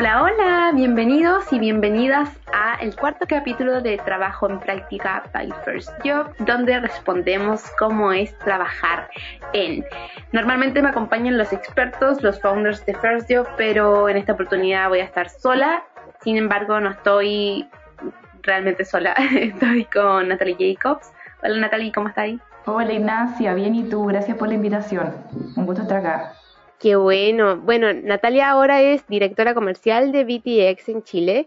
Hola, hola, bienvenidos y bienvenidas a el cuarto capítulo de Trabajo en Práctica by First Job, donde respondemos cómo es trabajar en. Normalmente me acompañan los expertos, los founders de First Job, pero en esta oportunidad voy a estar sola. Sin embargo, no estoy realmente sola, estoy con Natalie Jacobs. Hola Natalie, ¿cómo estás? Hola Ignacia, bien y tú, gracias por la invitación. Un gusto estar acá. Qué bueno. Bueno, Natalia ahora es directora comercial de BTX en Chile.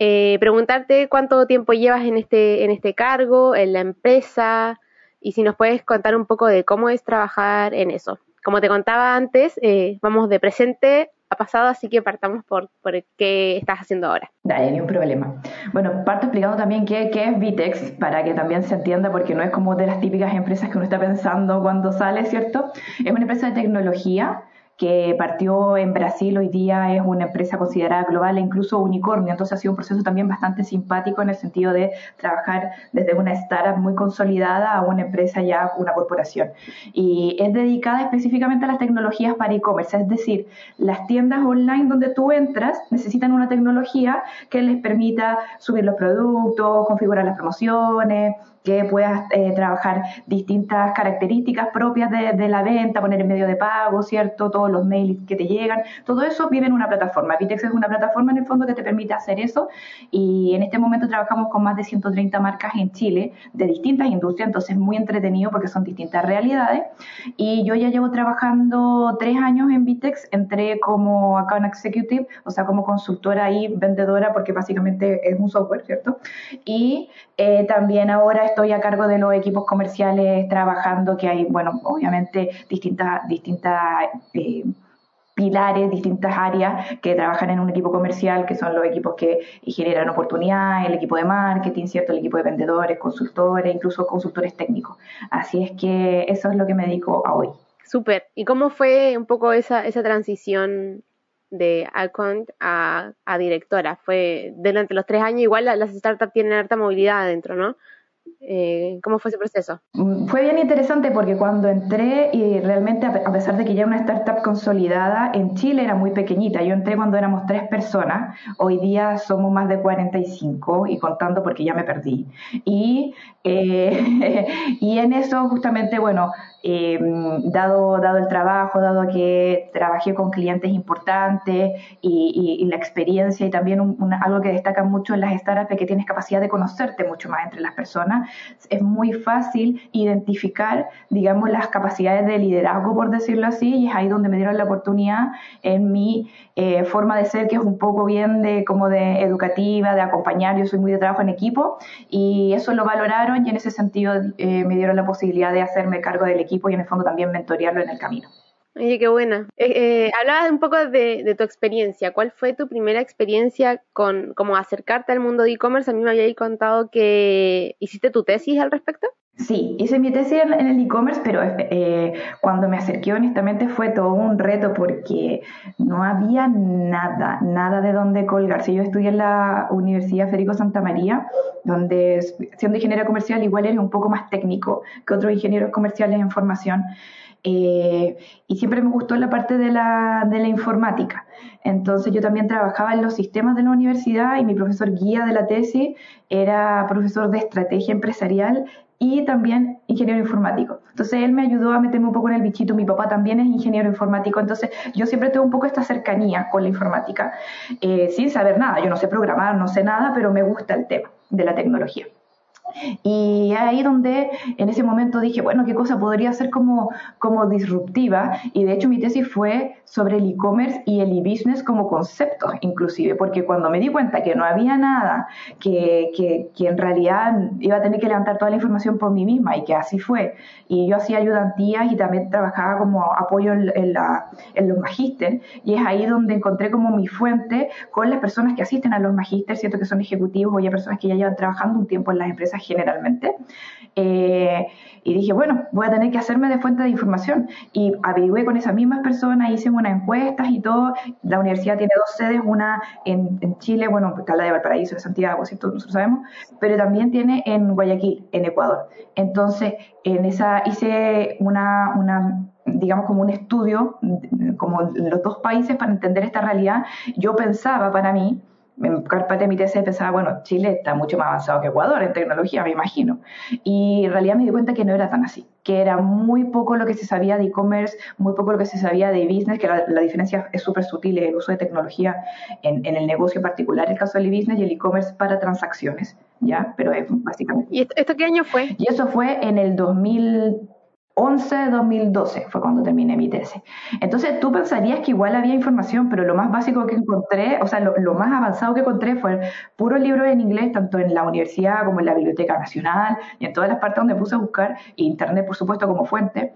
Eh, preguntarte cuánto tiempo llevas en este, en este cargo, en la empresa, y si nos puedes contar un poco de cómo es trabajar en eso. Como te contaba antes, eh, vamos de presente a pasado, así que partamos por, por qué estás haciendo ahora. Dale, ni un problema. Bueno, parto explicando también qué, qué es Vitex, para que también se entienda, porque no es como de las típicas empresas que uno está pensando cuando sale, ¿cierto? Es una empresa de tecnología que partió en Brasil, hoy día es una empresa considerada global e incluso unicornio, entonces ha sido un proceso también bastante simpático en el sentido de trabajar desde una startup muy consolidada a una empresa ya, una corporación. Y es dedicada específicamente a las tecnologías para e-commerce, es decir, las tiendas online donde tú entras necesitan una tecnología que les permita subir los productos, configurar las promociones, que puedas eh, trabajar distintas características propias de, la venta, poner en medio de pago, ¿cierto? Todos los mails que te llegan, todo eso vive en una plataforma. Vitex es una plataforma en el fondo que te permite hacer eso y en este momento trabajamos con más de 130 marcas en Chile de distintas industrias, entonces es muy entretenido porque son distintas realidades y yo ya llevo trabajando tres años en Vitex, entré como account executive, o sea, como consultora y vendedora porque básicamente es un software, ¿cierto? Y eh, también ahora estoy a cargo de los equipos comerciales trabajando, que hay, bueno, obviamente distintas, distintas eh, pilares, distintas áreas que trabajan en un equipo comercial, que son los equipos que generan oportunidades, el equipo de marketing, ¿cierto? El equipo de vendedores, consultores, incluso consultores técnicos. Así es que eso es lo que me dedico a hoy. Súper. ¿Y cómo fue un poco esa, esa transición de account a, a directora? Fue durante los tres años, igual las startups tienen alta movilidad adentro, ¿no? Eh, ¿Cómo fue ese proceso? Mm, fue bien interesante porque cuando entré y realmente a pesar de que ya una startup consolidada en Chile era muy pequeñita, yo entré cuando éramos tres personas, hoy día somos más de 45 y contando porque ya me perdí. Y, eh, y en eso justamente, bueno, eh, dado, dado el trabajo, dado que trabajé con clientes importantes y, la experiencia y también algo que destaca mucho en las startups es que tienes capacidad de conocerte mucho más entre las personas, es muy fácil identificar, digamos, las capacidades de liderazgo, por decirlo así, y es ahí donde me dieron la oportunidad en mi eh, forma de ser, que es un poco bien de como de educativa, de acompañar, yo soy muy de trabajo en equipo, y eso lo valoraron y en ese sentido eh, me dieron la posibilidad de hacerme cargo del equipo y en el fondo también mentorearlo en el camino. Oye, qué buena. Eh, eh, hablabas un poco de, tu experiencia. ¿Cuál fue tu primera experiencia con cómo acercarte al mundo de e-commerce? A mí me habíais contado que hiciste tu tesis al respecto. Sí, hice mi tesis en, el e-commerce, pero eh, cuando me acerqué honestamente fue todo un reto porque no había nada, nada de dónde colgarse. Yo estudié en la Universidad Federico Santa María, donde siendo ingeniero comercial igual eres un poco más técnico que otros ingenieros comerciales en formación. Eh, y siempre me gustó la parte de la, de la informática. Entonces yo también trabajaba en los sistemas de la universidad y mi profesor guía de la tesis era profesor de estrategia empresarial y también ingeniero informático. Entonces él me ayudó a meterme un poco en el bichito, mi papá también es ingeniero informático, entonces yo siempre tengo un poco esta cercanía con la informática, eh, sin saber nada, yo no sé programar, no sé nada, pero me gusta el tema de la tecnología. Y ahí donde en ese momento dije, bueno, ¿qué cosa podría ser como, como disruptiva? Y de hecho mi tesis fue sobre el e-commerce y el e-business como concepto, inclusive, porque cuando me di cuenta que no había nada, que, que, en realidad iba a tener que levantar toda la información por mí misma y que así fue, y yo hacía ayudantías y también trabajaba como apoyo en, los magísteres, y es ahí donde encontré como mi fuente con las personas que asisten a los magísteres, cierto que son ejecutivos o ya personas que ya llevan trabajando un tiempo en las empresas generalmente. Eh, y dije, bueno, voy a tener que hacerme de fuente de información. Y averigué con esas mismas personas, hice unas encuestas y todo. La universidad tiene dos sedes, una en, Chile, bueno, está la de Valparaíso, de Santiago, ¿cierto? Nosotros sabemos, pero también tiene en Guayaquil, en Ecuador. Entonces, en esa hice una, una digamos, como un estudio, como los dos países para entender esta realidad, yo pensaba para mí, en parte de mi tesis pensaba, bueno, Chile está mucho más avanzado que Ecuador en tecnología, me imagino. Y en realidad me di cuenta que no era tan así, que era muy poco lo que se sabía de e-commerce, muy poco lo que se sabía de business, que la, diferencia es súper sutil, el uso de tecnología en, en, el negocio particular, el caso del business y el e-commerce para transacciones, ¿ya? Pero es básicamente... ¿Y esto qué año fue? Y eso fue en el 2000 11 de 2012 fue cuando terminé mi tesis. Entonces tú pensarías que igual había información, pero lo más básico que encontré, o sea, lo, más avanzado que encontré fue puro libro en inglés, tanto en la universidad como en la Biblioteca Nacional y en todas las partes donde puse a buscar, e internet por supuesto como fuente.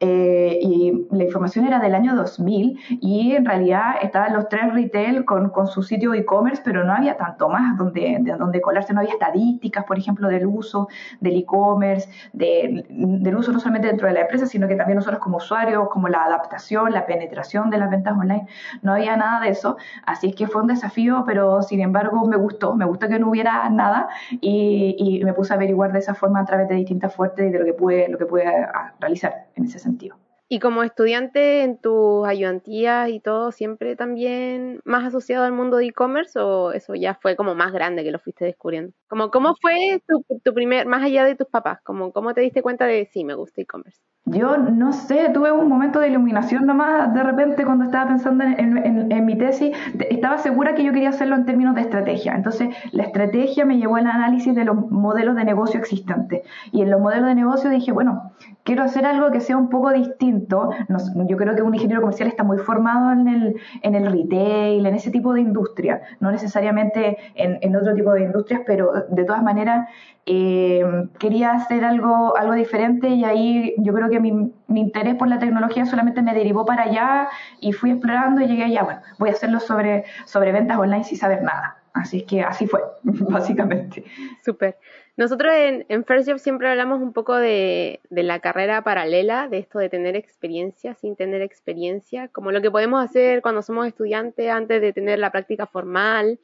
Eh, y la información era del año 2000 y en realidad estaban los tres retail con, con su sitio e-commerce, pero no había tanto más donde, de donde colarse, no había estadísticas, por ejemplo, del uso del e-commerce, del uso no solamente dentro de la empresa, sino que también nosotros como usuarios, como la adaptación, la penetración de las ventas online, no había nada de eso. Así es que fue un desafío, pero sin embargo me gustó, me gustó que no hubiera nada y, y me puse a averiguar de esa forma a través de distintas fuentes y de lo que pude, lo que pude ah, realizar en ese sentido. Y como estudiante en tus ayudantías y todo, ¿siempre también más asociado al mundo de e-commerce o eso ya fue como más grande que lo fuiste descubriendo? Como, ¿Cómo fue tu, tu primer, más allá de tus papás, como, cómo te diste cuenta de sí, me gusta e-commerce? Yo no sé, tuve un momento de iluminación nomás de repente cuando estaba pensando en, mi tesis, estaba segura que yo quería hacerlo en términos de estrategia. Entonces, la estrategia me llevó al análisis de los modelos de negocio existentes. Y en los modelos de negocio dije, bueno, quiero hacer algo que sea un poco distinto. Yo creo que un ingeniero comercial está muy formado en el, en el retail, en ese tipo de industria, no necesariamente en, otro tipo de industrias, pero de todas maneras eh, quería hacer algo, algo diferente y ahí yo creo que mi, mi, interés por la tecnología solamente me derivó para allá y fui explorando y llegué allá, bueno, voy a hacerlo sobre, sobre ventas online sin saber nada. Así que así fue, básicamente. Súper. Nosotros en, en, First Job siempre hablamos un poco de, de, la carrera paralela, de esto de tener experiencia sin tener experiencia, como lo que podemos hacer cuando somos estudiantes antes de tener la práctica formal.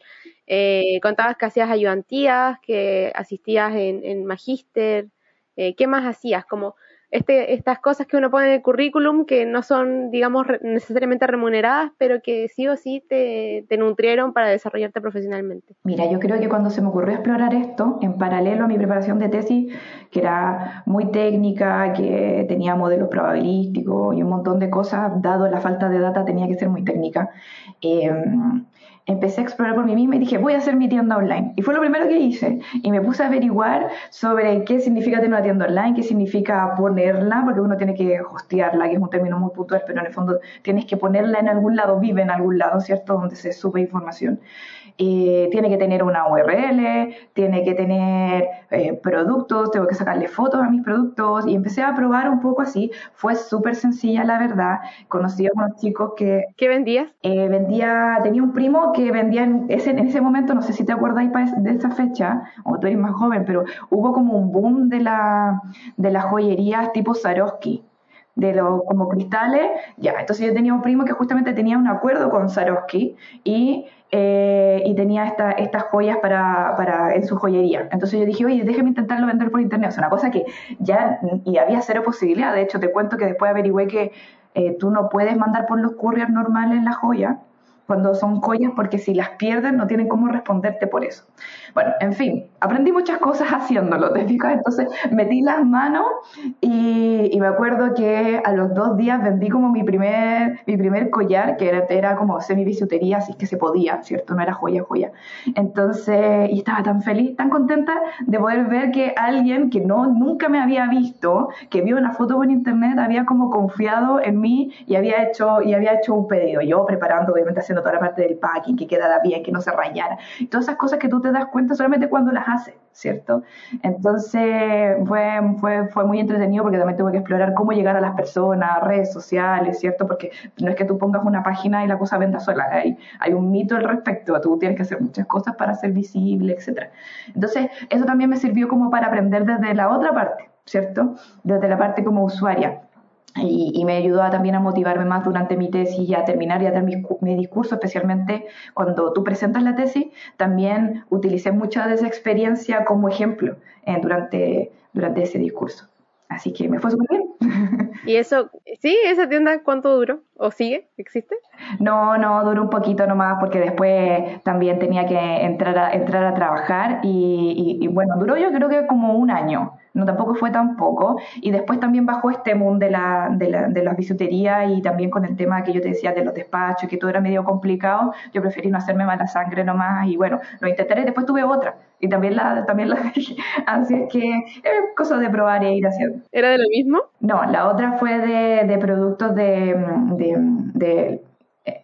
Eh, contabas que hacías ayudantías, que asistías en, en magíster. Eh, ¿Qué más hacías? Como este, estas cosas que uno pone en el currículum que no son, digamos, necesariamente remuneradas, pero que sí o sí te, nutrieron para desarrollarte profesionalmente? Mira, yo creo que cuando se me ocurrió explorar esto, en paralelo a mi preparación de tesis, que era muy técnica, que tenía modelos probabilísticos y un montón de cosas, dado la falta de data, tenía que ser muy técnica. Eh, empecé a explorar por mí misma y dije, voy a hacer mi tienda online. Y fue lo primero que hice. Y me puse a averiguar sobre qué significa tener una tienda online, qué significa ponerla, porque uno tiene que hostearla, que es un término muy puntual, pero en el fondo tienes que ponerla en algún lado, vive en algún lado, ¿cierto? Donde se sube información. Eh, tiene que tener una URL, tiene que tener eh, productos, tengo que sacarle fotos a mis productos y empecé a probar un poco así. Fue súper sencilla, la verdad. Conocí a unos chicos que... ¿Qué vendías? Eh, vendía, tenía un primo que vendía en ese, en ese momento, no sé si te acordáis de esa fecha, o tú eres más joven, pero hubo como un boom de, la, de las joyerías tipo Swarovski de los como cristales, ya, entonces yo tenía un primo que justamente tenía un acuerdo con Swarovski y eh, y tenía esta, estas joyas para, para, en su joyería. Entonces yo dije, oye, déjame intentarlo vender por internet. O sea, una cosa que ya, y había cero posibilidad. De hecho, te cuento que después averigüé que eh, tú no puedes mandar por los couriers normales la joya cuando son joyas porque si las pierden no tienen cómo responderte por eso. Bueno, en fin, aprendí muchas cosas haciéndolo, ¿te fijas? Entonces metí las manos y, y, me acuerdo que a los dos días vendí como mi primer, mi primer collar, que era, era como semi-bisutería, así que se podía, ¿cierto? No era joya, joya. Entonces, y estaba tan feliz, tan contenta de poder ver que alguien que no, nunca me había visto, que vio una foto por internet, había como confiado en mí y había hecho, y había hecho un pedido. Yo preparando, obviamente, haciendo toda la parte del packing, que quedara bien, que no se rayara. Todas esas cosas que tú te das cuenta solamente cuando las haces, ¿cierto? Entonces fue, fue, fue muy entretenido porque también tuve que explorar cómo llegar a las personas, redes sociales, ¿cierto? Porque no es que tú pongas una página y la cosa venda sola, hay, hay un mito al respecto, tú tienes que hacer muchas cosas para ser visible, etc. Entonces eso también me sirvió como para aprender desde la otra parte, ¿cierto? Desde la parte como usuaria. Y, me ayudó también a motivarme más durante mi tesis y a terminar y a mi, discurso, especialmente cuando tú presentas la tesis, también utilicé mucha de esa experiencia como ejemplo eh, durante, durante ese discurso. Así que me fue súper bien. Y eso, Sí, esa tienda, ¿cuánto duró? ¿O sigue? ¿Existe? No, no, duró un poquito nomás porque después también tenía que entrar a, entrar a trabajar y, y, bueno, duró yo creo que como un año, no tampoco fue tan poco. Y después también bajó este mundo de la, de la, de la bisutería y también con el tema que yo te decía de los despachos, que todo era medio complicado, yo preferí no hacerme mala sangre nomás y bueno, lo intentaré, después tuve otra y también la, también la Así es que es cosa de probar e ir haciendo. ¿Era de lo mismo? No, la otra fue de, productos de, de, de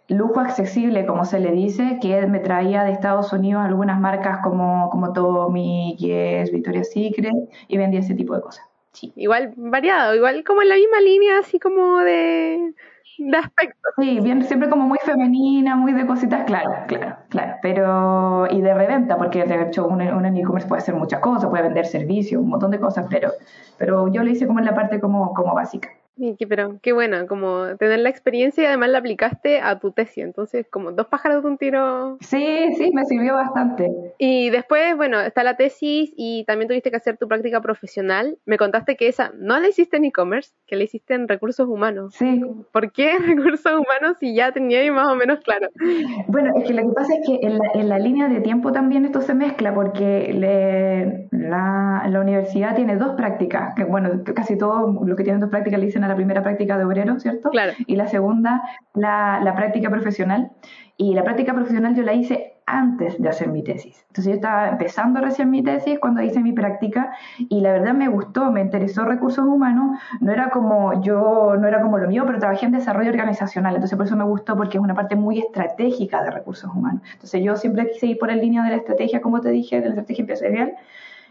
lujo accesible, como se le dice, que me traía de Estados Unidos algunas marcas como, como Tommy, Guess, Victoria's Secret y vendía ese tipo de cosas. Sí. Igual variado, igual como en la misma línea, así como de, de aspecto. Sí, bien, siempre como muy femenina, muy de cositas, claro, claro, claro. Pero, y de reventa, porque de hecho un, un e-commerce puede hacer muchas cosas, puede vender servicios, un montón de cosas, pero, pero yo le hice como en la parte como, como básica pero qué buena, como tener la experiencia y además la aplicaste a tu tesis, entonces como dos pájaros de un tiro. Sí, sí, me sirvió bastante. Y después, bueno, está la tesis y también tuviste que hacer tu práctica profesional. Me contaste que esa no la hiciste en e-commerce, que la hiciste en recursos humanos. Sí. ¿Por qué recursos humanos si ya tenía ahí más o menos claro? Bueno, es que lo que pasa es que en la, en la línea de tiempo también esto se mezcla porque le, la, la universidad tiene dos prácticas, que bueno, casi todos los que tienen dos prácticas le dicen a la primera práctica de obrero, ¿cierto? Claro. Y la segunda, la, la práctica profesional. Y la práctica profesional yo la hice antes de hacer mi tesis. Entonces yo estaba empezando recién mi tesis cuando hice mi práctica y la verdad me gustó, me interesó recursos humanos, no era como yo, no era como lo mío, pero trabajé en desarrollo organizacional, entonces por eso me gustó porque es una parte muy estratégica de recursos humanos. Entonces yo siempre quise ir por el línea de la estrategia, como te dije, de la estrategia empresarial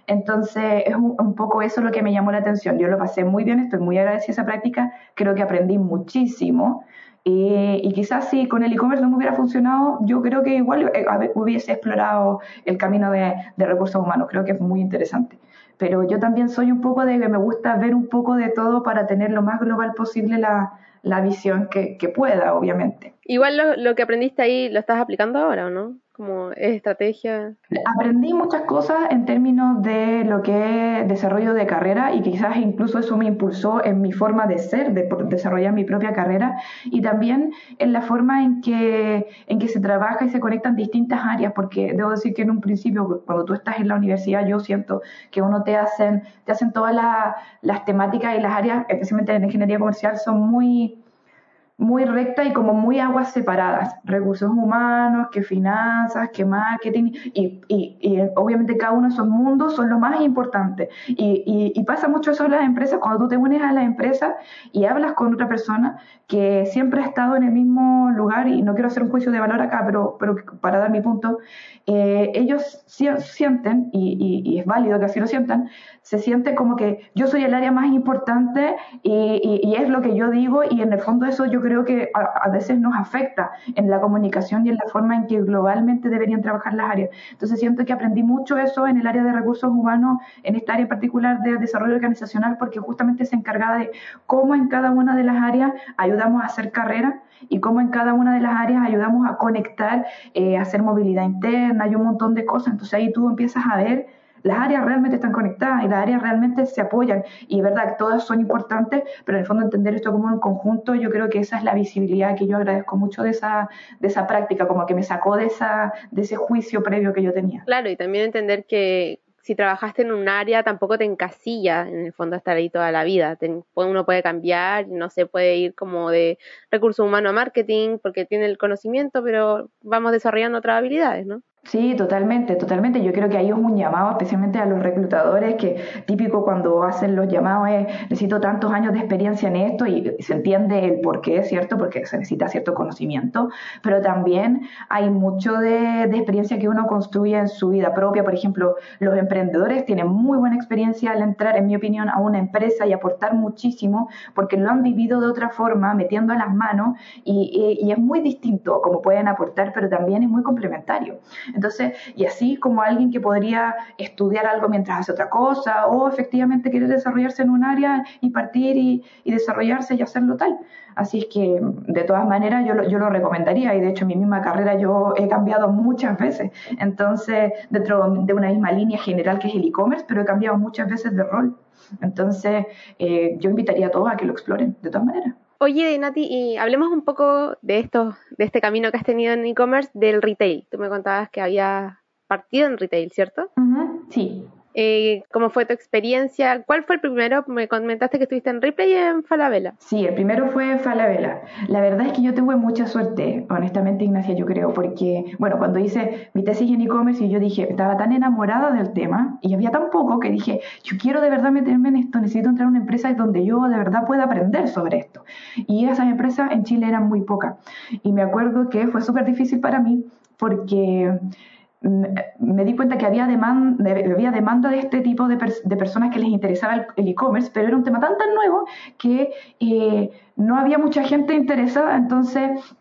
entonces, es un, poco eso lo que me llamó la atención. Yo lo pasé muy bien, estoy muy agradecida a esa práctica, creo que aprendí muchísimo. Y, quizás si con el e-commerce no me hubiera funcionado, yo creo que igual eh, hubiese explorado el camino de, recursos humanos. Creo que es muy interesante. Pero yo también soy un poco de que me gusta ver un poco de todo para tener lo más global posible la, visión que, que, pueda, obviamente. Igual lo, lo que aprendiste ahí lo estás aplicando ahora, ¿o no? Como estrategia? Aprendí muchas cosas en términos de lo que es desarrollo de carrera y quizás incluso eso me impulsó en mi forma de ser, de desarrollar mi propia carrera y también en la forma en que, en que se trabaja y se conectan distintas áreas, porque debo decir que en un principio, cuando tú estás en la universidad, yo siento que uno te hacen, te hacen todas las temáticas y las áreas, especialmente en ingeniería comercial, son muy muy recta y como muy aguas separadas, recursos humanos, que finanzas, que marketing, y, y, y obviamente cada uno de esos mundos son los más importantes. Y, y, pasa mucho eso en las empresas, cuando tú te unes a la empresa y hablas con otra persona que siempre ha estado en el mismo lugar, y no quiero hacer un juicio de valor acá, pero, pero para dar mi punto, eh, ellos sienten, y, es válido que así lo sientan, se siente como que yo soy el área más importante y, es lo que yo digo, y en el fondo eso yo creo creo que a, veces nos afecta en la comunicación y en la forma en que globalmente deberían trabajar las áreas. Entonces siento que aprendí mucho eso en el área de recursos humanos, en esta área particular de desarrollo organizacional, porque justamente se encargaba de cómo en cada una de las áreas ayudamos a hacer carrera y cómo en cada una de las áreas ayudamos a conectar, eh, hacer movilidad interna y un montón de cosas. Entonces ahí tú empiezas a ver las áreas realmente están conectadas y las áreas realmente se apoyan. Y es verdad que todas son importantes, pero en el fondo entender esto como un conjunto, yo creo que esa es la visibilidad que yo agradezco mucho de esa, de esa práctica, como que me sacó de, esa, de ese juicio previo que yo tenía. Claro, y también entender que si trabajaste en un área tampoco te encasilla en el fondo estar ahí toda la vida. uno puede cambiar, no se puede ir como de recurso humano a marketing porque tiene el conocimiento, pero vamos desarrollando otras habilidades, ¿no? Sí, totalmente, totalmente. Yo creo que ahí es un llamado especialmente a los reclutadores, que típico cuando hacen los llamados es, necesito tantos años de experiencia en esto y se entiende el por qué, ¿cierto? Porque se necesita cierto conocimiento, pero también hay mucho de, experiencia que uno construye en su vida propia. Por ejemplo, los emprendedores tienen muy buena experiencia al entrar, en mi opinión, a una empresa y aportar muchísimo porque lo han vivido de otra forma, metiendo las manos y, y, y es muy distinto como pueden aportar, pero también es muy complementario. Entonces, y así como alguien que podría estudiar algo mientras hace otra cosa o efectivamente quiere desarrollarse en un área y partir y, desarrollarse y hacerlo tal. Así es que, de todas maneras, yo lo, recomendaría y de hecho en mi misma carrera yo he cambiado muchas veces. Entonces, dentro de una misma línea general que es el e-commerce, pero he cambiado muchas veces de rol. Entonces, eh, yo invitaría a todos a que lo exploren, de todas maneras. Oye, Nati, y hablemos un poco de esto, de este camino que has tenido en e-commerce del retail. Tú me contabas que había partido en retail, ¿cierto? sí. Eh, ¿Cómo fue tu experiencia? ¿Cuál fue el primero? Me comentaste que estuviste en Ripley y en Falabella. Sí, el primero fue Falabella. La verdad es que yo tuve mucha suerte, honestamente, Ignacia, yo creo, porque, bueno, cuando hice mi tesis en e-commerce y yo dije, estaba tan enamorada del tema y había tan poco que dije, yo quiero de verdad meterme en esto, necesito entrar a una empresa donde yo de verdad pueda aprender sobre esto. Y esas empresas en Chile eran muy pocas. Y me acuerdo que fue súper difícil para mí porque me di cuenta que había, demanda, había demanda de este tipo de, personas que les interesaba el e-commerce, pero era un tema tan tan nuevo que eh, no había mucha gente interesada, entonces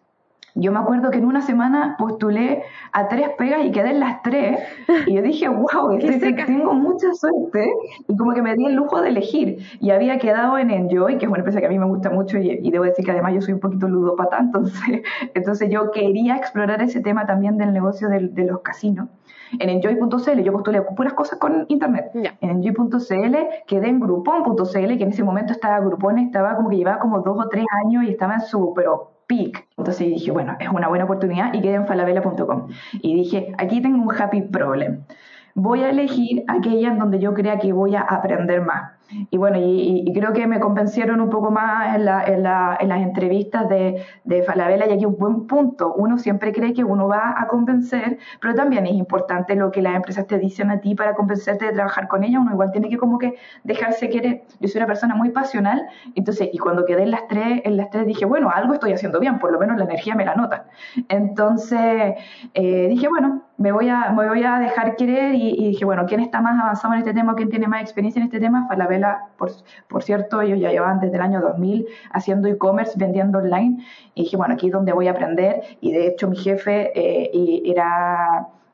yo me acuerdo que en una semana postulé a tres pegas y quedé en las tres. Y yo dije, wow, tengo mucha suerte. Y como que me di el lujo de elegir. Y había quedado en Enjoy, que es una empresa que a mí me gusta mucho y, debo decir que además yo soy un poquito ludópata. Entonces, entonces yo quería explorar ese tema también del negocio de, los casinos. En enjoy.cl yo postulé puras cosas con internet. En enjoy.cl quedé en groupon.cl, que en ese momento estaba Groupon, estaba como que llevaba como dos o tres años y estaba en su, pero peak. Entonces dije, bueno, es una buena oportunidad y quedé en falabella.com. Y dije, aquí tengo un happy problem. Voy a elegir aquella en donde yo crea que voy a aprender más. Y bueno, y, creo que me convencieron un poco más en, la, en, la, en las entrevistas de, de, Falabella y aquí un buen punto. Uno siempre cree que uno va a convencer, pero también es importante lo que las empresas te dicen a ti para convencerte de trabajar con ellas. Uno igual tiene que como que dejarse querer. Yo soy una persona muy pasional, entonces, y cuando quedé en las tres, en las tres dije, bueno, algo estoy haciendo bien, por lo menos la energía me la notan. Entonces, eh, dije, bueno, me voy a, me voy a dejar querer y, y, dije, bueno, ¿quién está más avanzado en este tema? ¿Quién tiene más experiencia en este tema? Falabella por, cierto, ellos ya llevaban desde el año 2000 haciendo e-commerce, vendiendo online, y dije, bueno, aquí es donde voy a aprender, y de hecho mi jefe eh, era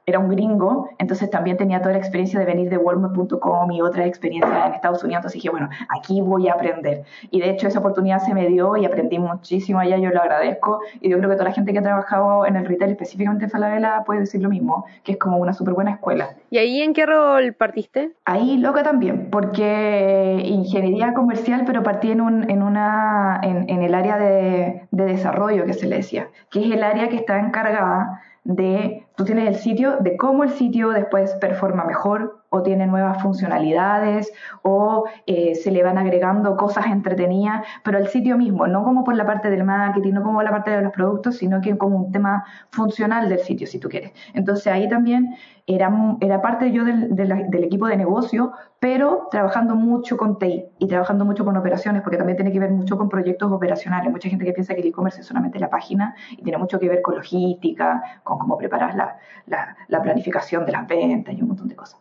era un gringo, entonces también tenía toda la experiencia de venir de Walmart.com y otra experiencia en Estados Unidos, entonces dije, bueno, aquí voy a aprender. Y de hecho esa oportunidad se me dio y aprendí muchísimo allá, yo lo agradezco, y yo creo que toda la gente que ha trabajado en el retail, específicamente en Falabella, puede decir lo mismo, que es como una súper buena escuela. ¿Y ahí en qué rol partiste? Ahí loca también, porque ingeniería comercial, pero partí en, un, en, una, en, en el área de, de desarrollo que se le decía, que es el área que está encargada de, tú tienes el sitio, de cómo el sitio después performa mejor o tiene nuevas funcionalidades o eh, se le van agregando cosas entretenidas, pero el sitio mismo, no como por la parte del marketing, no como la parte de los productos, sino que como un tema funcional del sitio, si tú quieres. Entonces ahí también era, era parte yo del, del, equipo de negocio, pero trabajando mucho con TI y trabajando mucho con operaciones, porque también tiene que ver mucho con proyectos operacionales. Mucha gente que piensa que el e-commerce es solamente la página y tiene mucho que ver con logística, con cómo preparas la, la, la planificación de las ventas y un montón de cosas.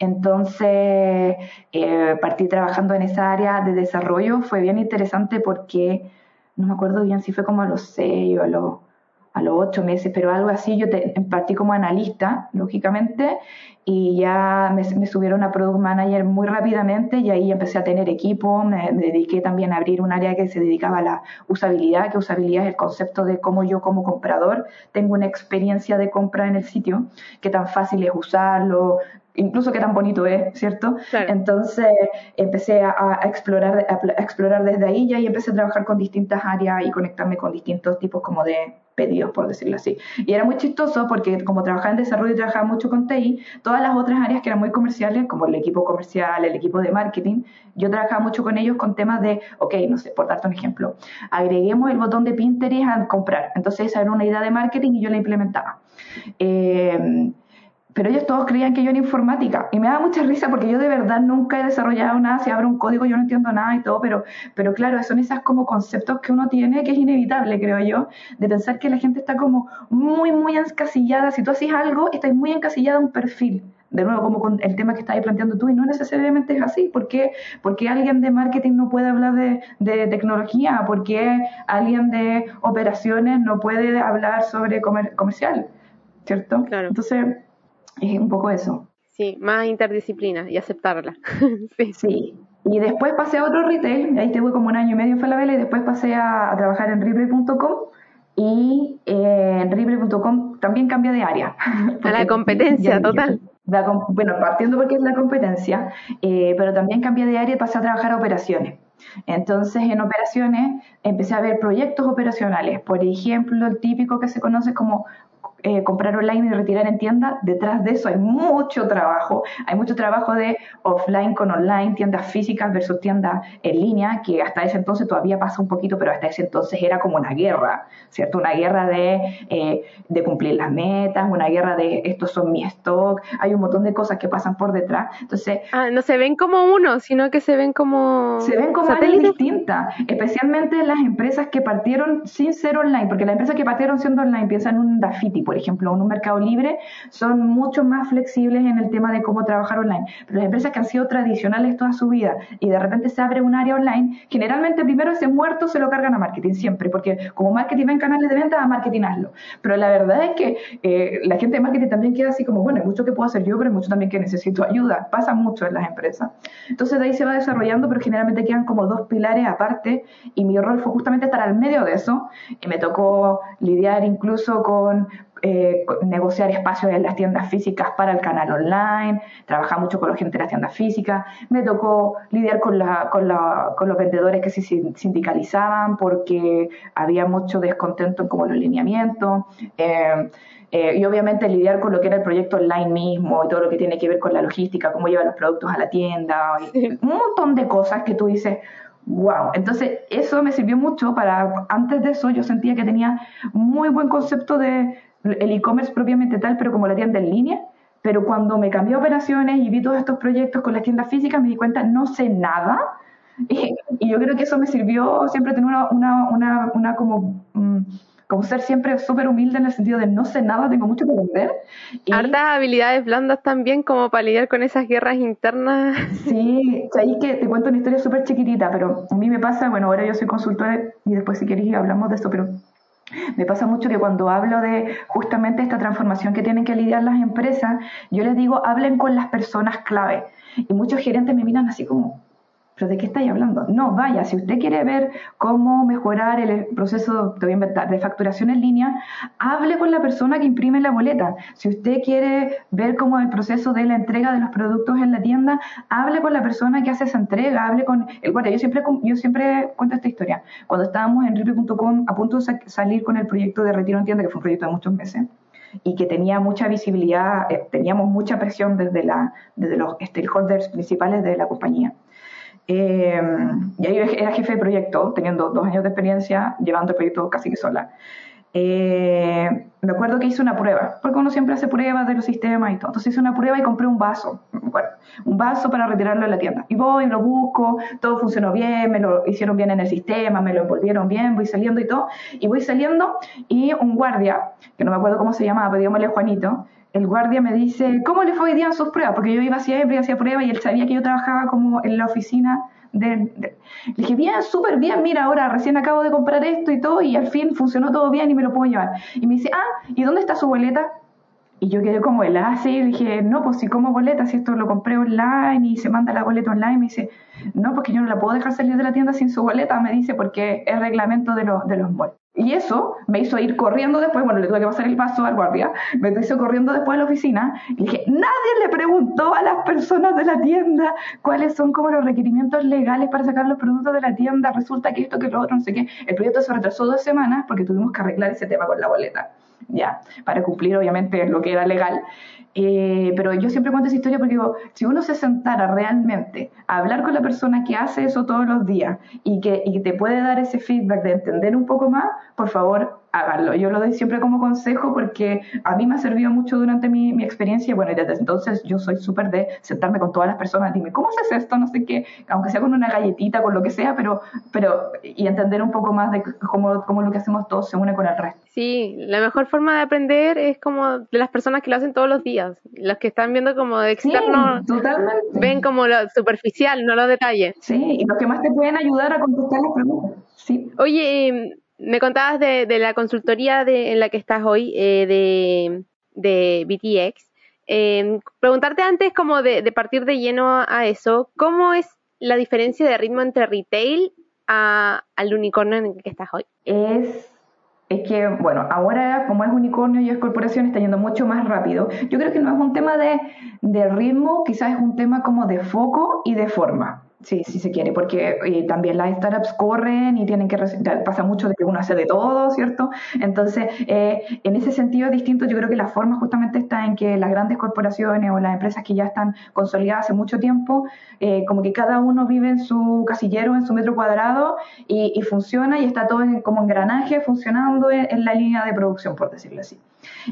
Entonces, eh, partí trabajando en esa área de desarrollo. Fue bien interesante porque no me acuerdo bien si fue como a los seis o a los, a los ocho meses, pero algo así. Yo partí como analista, lógicamente, y ya me, subieron a Product Manager muy rápidamente y ahí empecé a tener equipo, me, dediqué también a abrir un área que se dedicaba a la usabilidad, que usabilidad es el concepto de cómo yo como comprador tengo una experiencia de compra en el sitio, qué tan fácil es usarlo, incluso qué tan bonito es, ¿cierto? Entonces empecé a, explorar, a, explorar desde ahí y ahí empecé a trabajar con distintas áreas y conectarme con distintos tipos como de pedidos, por decirlo así. Y era muy chistoso porque como trabajaba en desarrollo y trabajaba mucho con TI, todas las otras áreas que eran muy comerciales, como el equipo comercial, el equipo de marketing, yo trabajaba mucho con ellos con temas de, ok, no sé, por darte un ejemplo, agreguemos el botón de Pinterest a comprar. Entonces esa era una idea de marketing y yo la implementaba. Eh, pero ellos todos creían que yo era informática y me da mucha risa porque yo de verdad nunca he desarrollado nada, si abro un código yo no entiendo nada y todo, pero, pero claro, son esas como conceptos que uno tiene que es inevitable, creo yo, de pensar que la gente está como muy, muy encasillada, si tú haces algo, estás muy encasillada en un perfil. De nuevo, como con el tema que estás planteando tú, y no necesariamente es así. ¿Por qué, Porque alguien de marketing no puede hablar de, de tecnología? ¿Por qué alguien de operaciones no puede hablar sobre comercial? ¿Cierto? Claro. Entonces, es un poco eso. Sí, más interdisciplina y aceptarla. sí. sí. Y después pasé a otro retail, ahí estuve como un año y medio en Falabella y después pasé a, trabajar en Ripley.com y eh, en Ripley.com también cambia de área. A la competencia total. bueno, partiendo porque es la competencia, eh, pero también cambia de área y pasé a trabajar a operaciones. Entonces, en operaciones empecé a ver proyectos operacionales, por ejemplo, el típico que se conoce como eh, comprar online y retirar en tienda, detrás de eso hay mucho trabajo. Hay mucho trabajo de offline con online, tiendas físicas versus tiendas en línea, que hasta ese entonces todavía pasa un poquito, pero hasta ese entonces era como una guerra, ¿cierto? Una guerra de, eh, de cumplir las metas, una guerra de estos son mi stock, hay un montón de cosas que pasan por detrás. Entonces, ah, no se ven como uno, sino que se ven como se ven como áreas distintas, especialmente las empresas que partieron sin ser online, porque las empresas que partieron siendo online piensan en un Dafiti, por ejemplo, en un mercado libre, son mucho más flexibles en el tema de cómo trabajar online. Pero las empresas que han sido tradicionales toda su vida y de repente se abre un área online, generalmente primero ese muerto se lo cargan a marketing siempre, porque como marketing ven canales de venta, a marketing hazlo. Pero la verdad es que eh, la gente de marketing también queda así como, bueno, hay mucho que puedo hacer yo, pero hay mucho también que necesito ayuda. Pasa mucho en las empresas. Entonces de ahí se va desarrollando, pero generalmente quedan como dos pilares aparte y mi rol fue justamente estar al medio de eso y me tocó lidiar incluso con eh, negociar espacios en las tiendas físicas para el canal online, trabajar mucho con la gente de las tiendas físicas, me tocó lidiar con, la, con, la, con los vendedores que se sindicalizaban porque había mucho descontento en como los lineamientos. Eh, eh, y obviamente lidiar con lo que era el proyecto online mismo y todo lo que tiene que ver con la logística, cómo llevan los productos a la tienda, un montón de cosas que tú dices, wow. Entonces, eso me sirvió mucho para, antes de eso yo sentía que tenía muy buen concepto de el e-commerce propiamente tal, pero como la tienda en línea. Pero cuando me cambié operaciones y vi todos estos proyectos con las tiendas físicas, me di cuenta, no sé nada. Y, yo creo que eso me sirvió siempre tener una, una, una, una como, mm, como ser siempre súper humilde en el sentido de no sé nada, tengo mucho que aprender. Y, Hartas habilidades blandas también como para lidiar con esas guerras internas. Sí, ahí que te cuento una historia súper chiquitita, pero a mí me pasa, bueno, ahora yo soy consultora y después si queréis hablamos de esto, pero me pasa mucho que cuando hablo de justamente esta transformación que tienen que lidiar las empresas, yo les digo, hablen con las personas clave. Y muchos gerentes me miran así como, ¿Pero de qué estáis hablando? No, vaya, si usted quiere ver cómo mejorar el proceso, de facturación en línea, hable con la persona que imprime la boleta. Si usted quiere ver cómo el proceso de la entrega de los productos en la tienda, hable con la persona que hace esa entrega, hable con el guardia. Yo siempre, yo siempre cuento esta historia. Cuando estábamos en ripi.com a punto de salir con el proyecto de retiro en tienda, que fue un proyecto de muchos meses, y que tenía mucha visibilidad, eh, teníamos mucha presión desde, la, desde los stakeholders principales de la compañía eh, y ahí era jefe de proyecto, teniendo dos años de experiencia, llevando el proyecto casi que sola. Eh, me acuerdo que hice una prueba, porque uno siempre hace pruebas de los sistemas y todo. Entonces hice una prueba y compré un vaso, un vaso para retirarlo de la tienda. Y voy, lo busco, todo funcionó bien, me lo hicieron bien en el sistema, me lo envolvieron bien, voy saliendo y todo. Y voy saliendo y un guardia, que no me acuerdo cómo se llamaba, pero dígamele Juanito, el guardia me dice, ¿cómo le fue hoy día en sus pruebas? Porque yo iba siempre, hacía pruebas y él sabía que yo trabajaba como en la oficina de, Le dije, bien, súper bien, mira, ahora recién acabo de comprar esto y todo y al fin funcionó todo bien y me lo puedo llevar. Y me dice, ah, ¿y dónde está su boleta? Y yo quedé como el así y dije, no, pues si como boleta, si esto lo compré online y se manda la boleta online, me dice, no, porque yo no la puedo dejar salir de la tienda sin su boleta, me dice, porque es reglamento de, los de los malls. Y eso me hizo ir corriendo después, bueno, le tuve que pasar el paso al guardia, me hizo corriendo después a la oficina y dije, nadie le preguntó a las personas de la tienda cuáles son como los requerimientos legales para sacar los productos de la tienda, resulta que esto, que lo otro, no sé qué. El proyecto se retrasó dos semanas porque tuvimos que arreglar ese tema con la boleta, ya, para cumplir obviamente lo que era legal. Eh, pero yo siempre cuento esa historia porque digo, si uno se sentara realmente a hablar con la persona que hace eso todos los días y que, y te puede dar ese feedback de entender un poco más, por favor, háganlo. Yo lo doy siempre como consejo porque a mí me ha servido mucho durante mi, mi experiencia. Bueno, y desde entonces yo soy súper de sentarme con todas las personas, dime, ¿cómo haces esto? No sé qué, aunque sea con una galletita, con lo que sea, pero, pero y entender un poco más de cómo, cómo lo que hacemos todos se une con el resto. Sí, la mejor forma de aprender es como de las personas que lo hacen todos los días. Los que están viendo como de externo ven como lo superficial, no los detalles. Sí, y los que más te pueden ayudar a contestar las preguntas. Sí. Oye, me contabas de, la consultoría de, en la que estás hoy, eh, de, de BTX. Em, preguntarte antes, como de, partir de lleno a, eso, ¿cómo es la diferencia de ritmo entre retail a, al unicornio en el que estás hoy? Es es que, bueno, ahora como es unicornio y es corporación, está yendo mucho más rápido. Yo creo que no es un tema de, de ritmo, quizás es un tema como de foco y de forma. Sí, sí se quiere, porque eh, también las startups corren y tienen que, pasa mucho de que uno hace de todo, ¿cierto? Entonces, eh, en ese sentido distinto, yo creo que la forma justamente está en que las grandes corporaciones o las empresas que ya están consolidadas hace mucho tiempo, eh, como que cada uno vive en su casillero, en su metro cuadrado y, funciona y está todo como engranaje funcionando en la línea de producción, por decirlo así.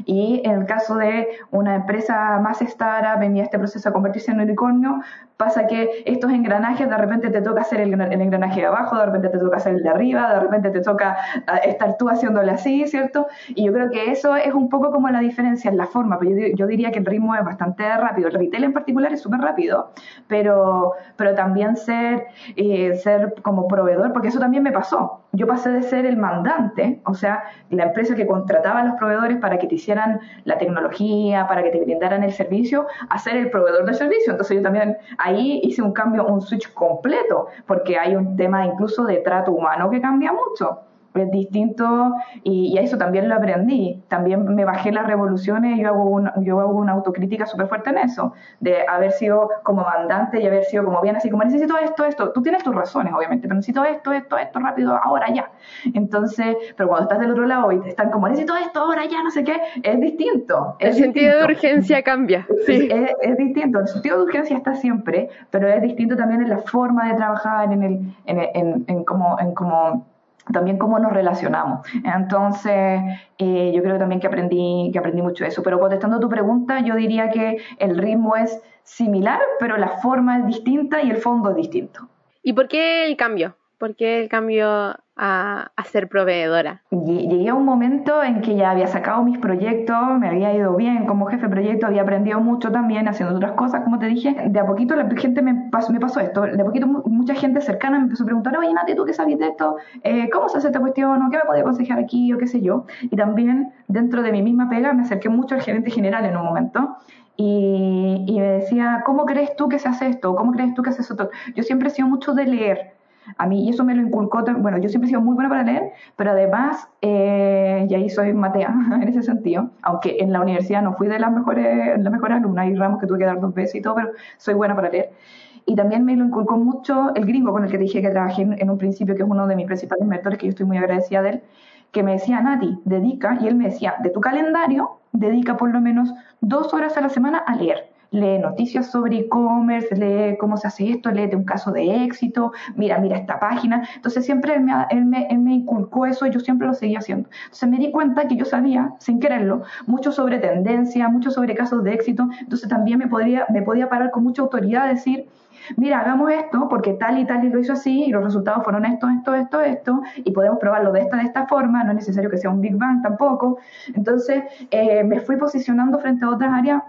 Y en el caso de una empresa más startup, venía este proceso a convertirse en unicornio, pasa que estos engranajes de repente te toca hacer el, engranaje de abajo, de repente te toca hacer el de arriba, de repente te toca ah, estar tú haciéndole así, ¿cierto? Y yo creo que eso es un poco como la diferencia en la forma, pero yo, diría que el ritmo es bastante rápido. El retail en particular es súper rápido, pero, pero también ser, eh, ser como proveedor, porque eso también me pasó. Yo pasé de ser el mandante, o sea, la empresa que contrataba a los proveedores para que te hicieran la tecnología, para que te brindaran el servicio, a ser el proveedor del servicio. Entonces yo también ahí hice un cambio, un switch completo, porque hay un tema incluso de trato humano que cambia mucho es distinto y, a eso también lo aprendí. También me bajé las revoluciones y yo hago, una, yo hago una autocrítica súper fuerte en eso, de haber sido como mandante y haber sido como bien así, como necesito esto, esto. Tú tienes tus razones, obviamente, pero necesito esto, esto, esto, rápido, ahora ya. Entonces, pero cuando estás del otro lado y te están como necesito esto, ahora ya, no sé qué, es distinto. el sentido de urgencia cambia. Sí. Es, distinto. El sentido de urgencia está siempre, pero es distinto también en la forma de trabajar, en el, en, en, en como, en como también cómo nos relacionamos. Entonces, eh, yo creo también que aprendí, que aprendí mucho eso. Pero contestando tu pregunta, yo diría que el ritmo es similar, pero la forma es distinta y el fondo es distinto. ¿Y por qué el cambio? ¿Por qué el cambio a, ser proveedora? Llegué a un momento en que ya había sacado mis proyectos, me había ido bien como jefe de proyecto, había aprendido mucho también haciendo otras cosas, como te dije. De a poquito la gente me pasó, esto, de a poquito mucha gente cercana me empezó a preguntar, oye Nati, ¿tú qué sabes de esto? Eh, ¿Cómo se hace esta cuestión? ¿O qué me podía aconsejar aquí? O qué sé yo. Y también dentro de mi misma pega me acerqué mucho al gerente general en un momento. Y, y me decía, ¿cómo crees tú que se hace esto? ¿Cómo crees tú que se hace esto? Yo siempre he sido mucho de leer a mí, y eso me lo inculcó, bueno, yo siempre he sido muy buena para leer, pero además, eh, y ahí soy matea en ese sentido, aunque en la universidad no fui de las mejores, las mejores alumnas, hay ramos que tuve que dar dos veces y todo, pero soy buena para leer. Y también me lo inculcó mucho el gringo con el que dije que trabajé en, un principio, que es uno de mis principales mentores, que yo estoy muy agradecida de él, que me decía, Nati, dedica, y él me decía, de tu calendario, dedica por lo menos dos horas a la semana a leer lee noticias sobre e-commerce, lee cómo se hace esto, lee un caso de éxito, mira, mira esta página. Entonces siempre él me, él me, él me inculcó eso y yo siempre lo seguía haciendo. Entonces me di cuenta que yo sabía, sin quererlo, mucho sobre tendencia, mucho sobre casos de éxito. Entonces también me, podría, me podía parar con mucha autoridad a decir, mira, hagamos esto porque tal y tal y lo hizo así y los resultados fueron esto, esto, esto, esto y podemos probarlo de esta, de esta forma, no es necesario que sea un Big Bang tampoco. Entonces eh, me fui posicionando frente a otras áreas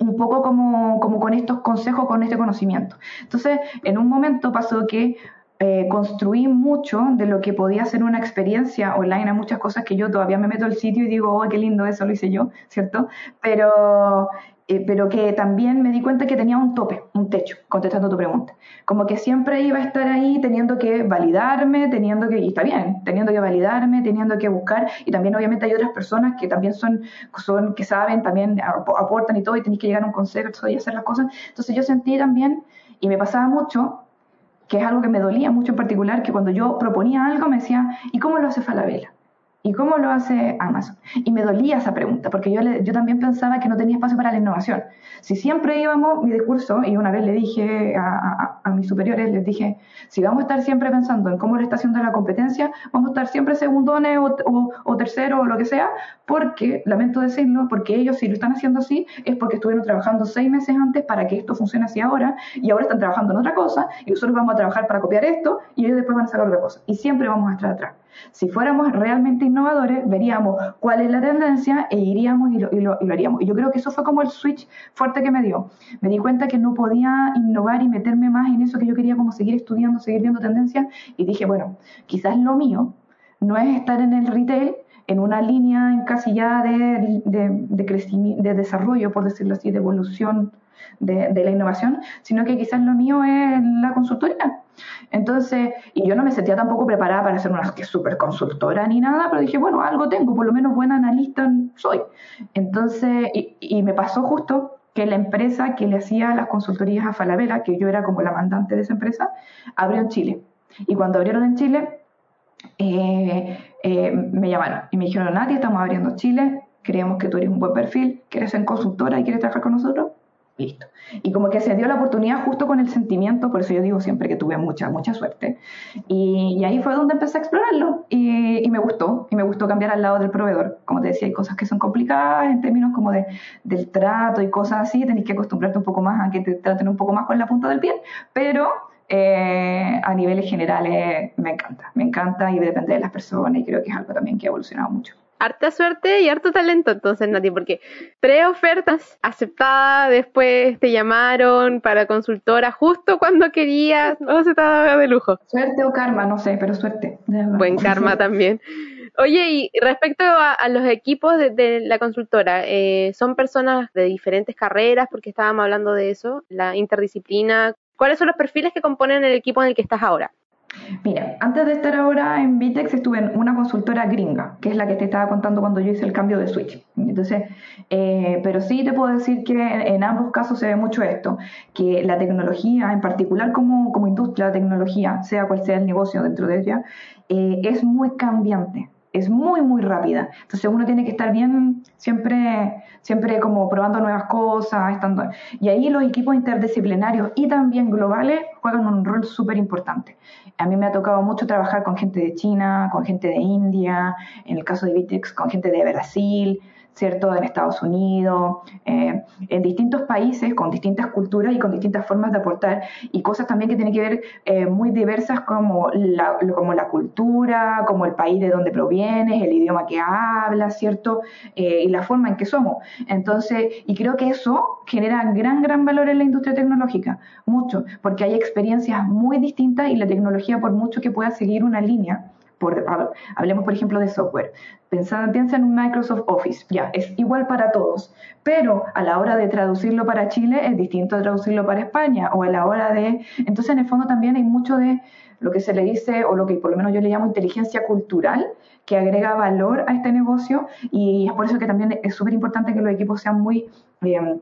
un poco como, como con estos consejos, con este conocimiento. Entonces, en un momento pasó que eh, construí mucho de lo que podía ser una experiencia online. Hay muchas cosas que yo todavía me meto al sitio y digo, oh, qué lindo eso, lo hice yo, ¿cierto? Pero eh, pero que también me di cuenta que tenía un tope, un techo, contestando tu pregunta. Como que siempre iba a estar ahí teniendo que validarme, teniendo que, y está bien, teniendo que validarme, teniendo que buscar, y también obviamente hay otras personas que también son, son que saben, también aportan y todo, y tenéis que llegar a un consejo y hacer las cosas. Entonces yo sentí también, y me pasaba mucho, que es algo que me dolía mucho en particular, que cuando yo proponía algo me decía, ¿y cómo lo hace Falabella? ¿Y cómo lo hace Amazon? Y me dolía esa pregunta, porque yo, yo también pensaba que no tenía espacio para la innovación. Si siempre íbamos, mi discurso, y una vez le dije a, mis superiores, les dije, si vamos a estar siempre pensando en cómo le está haciendo la competencia, vamos a estar siempre segundones o, o, o tercero o lo que sea, porque, lamento decirlo, porque ellos si lo están haciendo así, es porque estuvieron trabajando seis meses antes para que esto funcione así ahora, y ahora están trabajando en otra cosa, y nosotros vamos a trabajar para copiar esto, y ellos después van a sacar otra cosa. Y siempre vamos a estar atrás. Si fuéramos realmente innovadores, veríamos cuál es la tendencia e iríamos y lo, haríamos. Y yo creo que eso fue como el switch fuerte que me dio. Me di cuenta que no podía innovar y meterme más en eso que yo quería como seguir estudiando, seguir viendo tendencias y dije, bueno, quizás lo mío no es estar en el retail en una línea encasillada de, de, crecimiento, de desarrollo, por decirlo así, de evolución de, la innovación, sino que quizás lo mío es la consultoría entonces, y yo no me sentía tampoco preparada para ser una super consultora ni nada, pero dije, bueno, algo tengo, por lo menos buena analista soy. Entonces, y, me pasó justo que la empresa que le hacía las consultorías a Falabella, que yo era como la mandante de esa empresa, abrió en Chile. Y cuando abrieron en Chile, eh, eh, me llamaron y me dijeron, Nati, estamos abriendo Chile, creemos que tú eres un buen perfil, quieres ser consultora y quieres trabajar con nosotros, listo. Y como que se dio la oportunidad justo con el sentimiento, por eso yo digo siempre que tuve mucha, mucha suerte. Y, ahí fue donde empecé a explorarlo y, y, me gustó, y me gustó cambiar al lado del proveedor. Como te decía, hay cosas que son complicadas en términos como de, del trato y cosas así, tenés que acostumbrarte un poco más a que te traten un poco más con la punta del pie, pero eh, a niveles generales me encanta, me encanta y depende de las personas y creo que es algo también que ha evolucionado mucho harta suerte y harto talento entonces, Nati, porque tres ofertas aceptadas, después te llamaron para consultora justo cuando querías, no se te daba de lujo. Suerte o karma, no sé, pero suerte. Buen karma también. Oye, y respecto a, los equipos de, la consultora, eh, ¿son personas de diferentes carreras? Porque estábamos hablando de eso, la interdisciplina. ¿Cuáles son los perfiles que componen el equipo en el que estás ahora? Mira, antes de estar ahora en Vitex estuve en una consultora gringa, que es la que te estaba contando cuando yo hice el cambio de switch. Entonces, eh, pero sí te puedo decir que en ambos casos se ve mucho esto, que la tecnología, en particular como, como industria de tecnología, sea cual sea el negocio dentro de ella, eh, es muy cambiante es muy, muy rápida. Entonces uno tiene que estar bien siempre, siempre como probando nuevas cosas, estando... Y ahí los equipos interdisciplinarios y también globales juegan un rol súper importante. A mí me ha tocado mucho trabajar con gente de China, con gente de India, en el caso de Vitex, con gente de Brasil, ¿cierto? En Estados Unidos, eh, en distintos países con distintas culturas y con distintas formas de aportar y cosas también que tienen que ver eh, muy diversas como la, como la cultura, como el país de donde provienes, el idioma que hablas, ¿cierto? Eh, y la forma en que somos. Entonces, y creo que eso genera gran, gran valor en la industria tecnológica, mucho, porque hay experiencias muy distintas y la tecnología, por mucho que pueda seguir una línea, por, hablemos por ejemplo de software. Pensando, piensa en un Microsoft Office, ya, es igual para todos, pero a la hora de traducirlo para Chile es distinto a traducirlo para España, o a la hora de... Entonces en el fondo también hay mucho de lo que se le dice, o lo que por lo menos yo le llamo inteligencia cultural, que agrega valor a este negocio, y es por eso que también es súper importante que los equipos sean muy... Eh,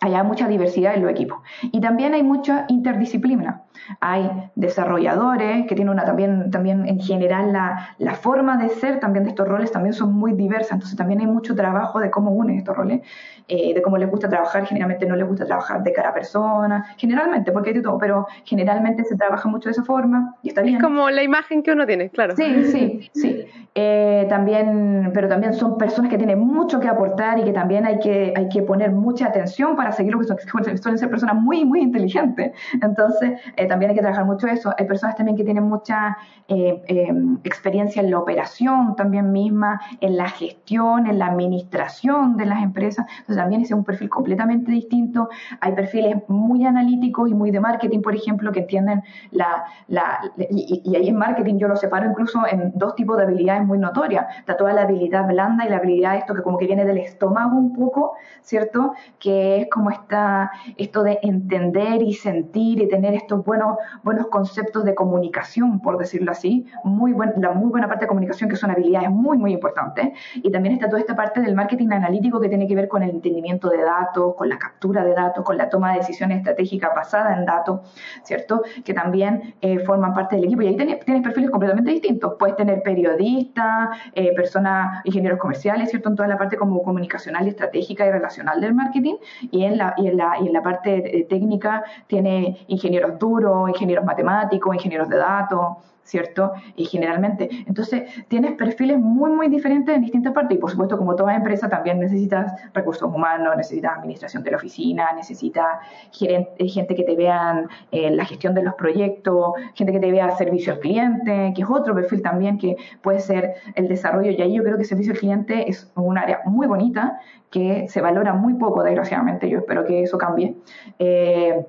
haya mucha diversidad en los equipos. Y también hay mucha interdisciplina. Hay desarrolladores que tienen una también, también en general la, la, forma de ser también de estos roles también son muy diversas. Entonces también hay mucho trabajo de cómo unen estos roles, eh, de cómo les gusta trabajar. Generalmente no les gusta trabajar de cara a persona, generalmente, porque hay de todo, pero generalmente se trabaja mucho de esa forma y está bien. Es como la imagen que uno tiene, claro. Sí, sí, sí. Eh, también, pero también son personas que tienen mucho que aportar y que también hay que, hay que poner mucha atención para seguir lo que son, suelen ser personas muy, muy inteligentes. Entonces, eh, también hay que trabajar mucho eso. Hay personas también que tienen mucha eh, em, experiencia en la operación también misma, en la gestión, en la administración de las empresas. Entonces, también ese es un perfil completamente distinto. Hay perfiles muy analíticos y muy de marketing, por ejemplo, que entienden la... la y, ahí en marketing yo lo separo incluso en dos tipos de habilidades muy notorias. Está toda la habilidad blanda y la habilidad esto que como que viene del estómago un poco, ¿cierto? Que como esta, esto de entender y sentir y tener estos buenos, buenos conceptos de comunicación, por decirlo así. Muy buen, la muy buena parte de comunicación que son habilidades muy, muy importantes. Y también está toda esta parte del marketing analítico que tiene que ver con el entendimiento de datos, con la captura de datos, con la toma de decisiones estratégicas basada en datos, ¿cierto? Que también eh, forman parte del equipo. Y ahí tienes, perfiles completamente distintos. Puedes tener periodistas, eh, personas, ingenieros comerciales, ¿cierto? En toda la parte como comunicacional estratégica y relacional del marketing. Y en la, y en la, y en la parte técnica tiene ingenieros duros, ingenieros matemáticos, ingenieros de datos, ¿cierto? Y generalmente, entonces tienes perfiles muy, muy diferentes en distintas partes y por supuesto como toda empresa también necesitas recursos humanos, necesitas administración de la oficina, necesitas gente que te vean eh, la gestión de los proyectos, gente que te vea servicio al cliente, que es otro perfil también que puede ser el desarrollo y ahí yo creo que servicio al cliente es un área muy bonita que se valora muy poco desgraciadamente, yo espero que eso cambie. Eh,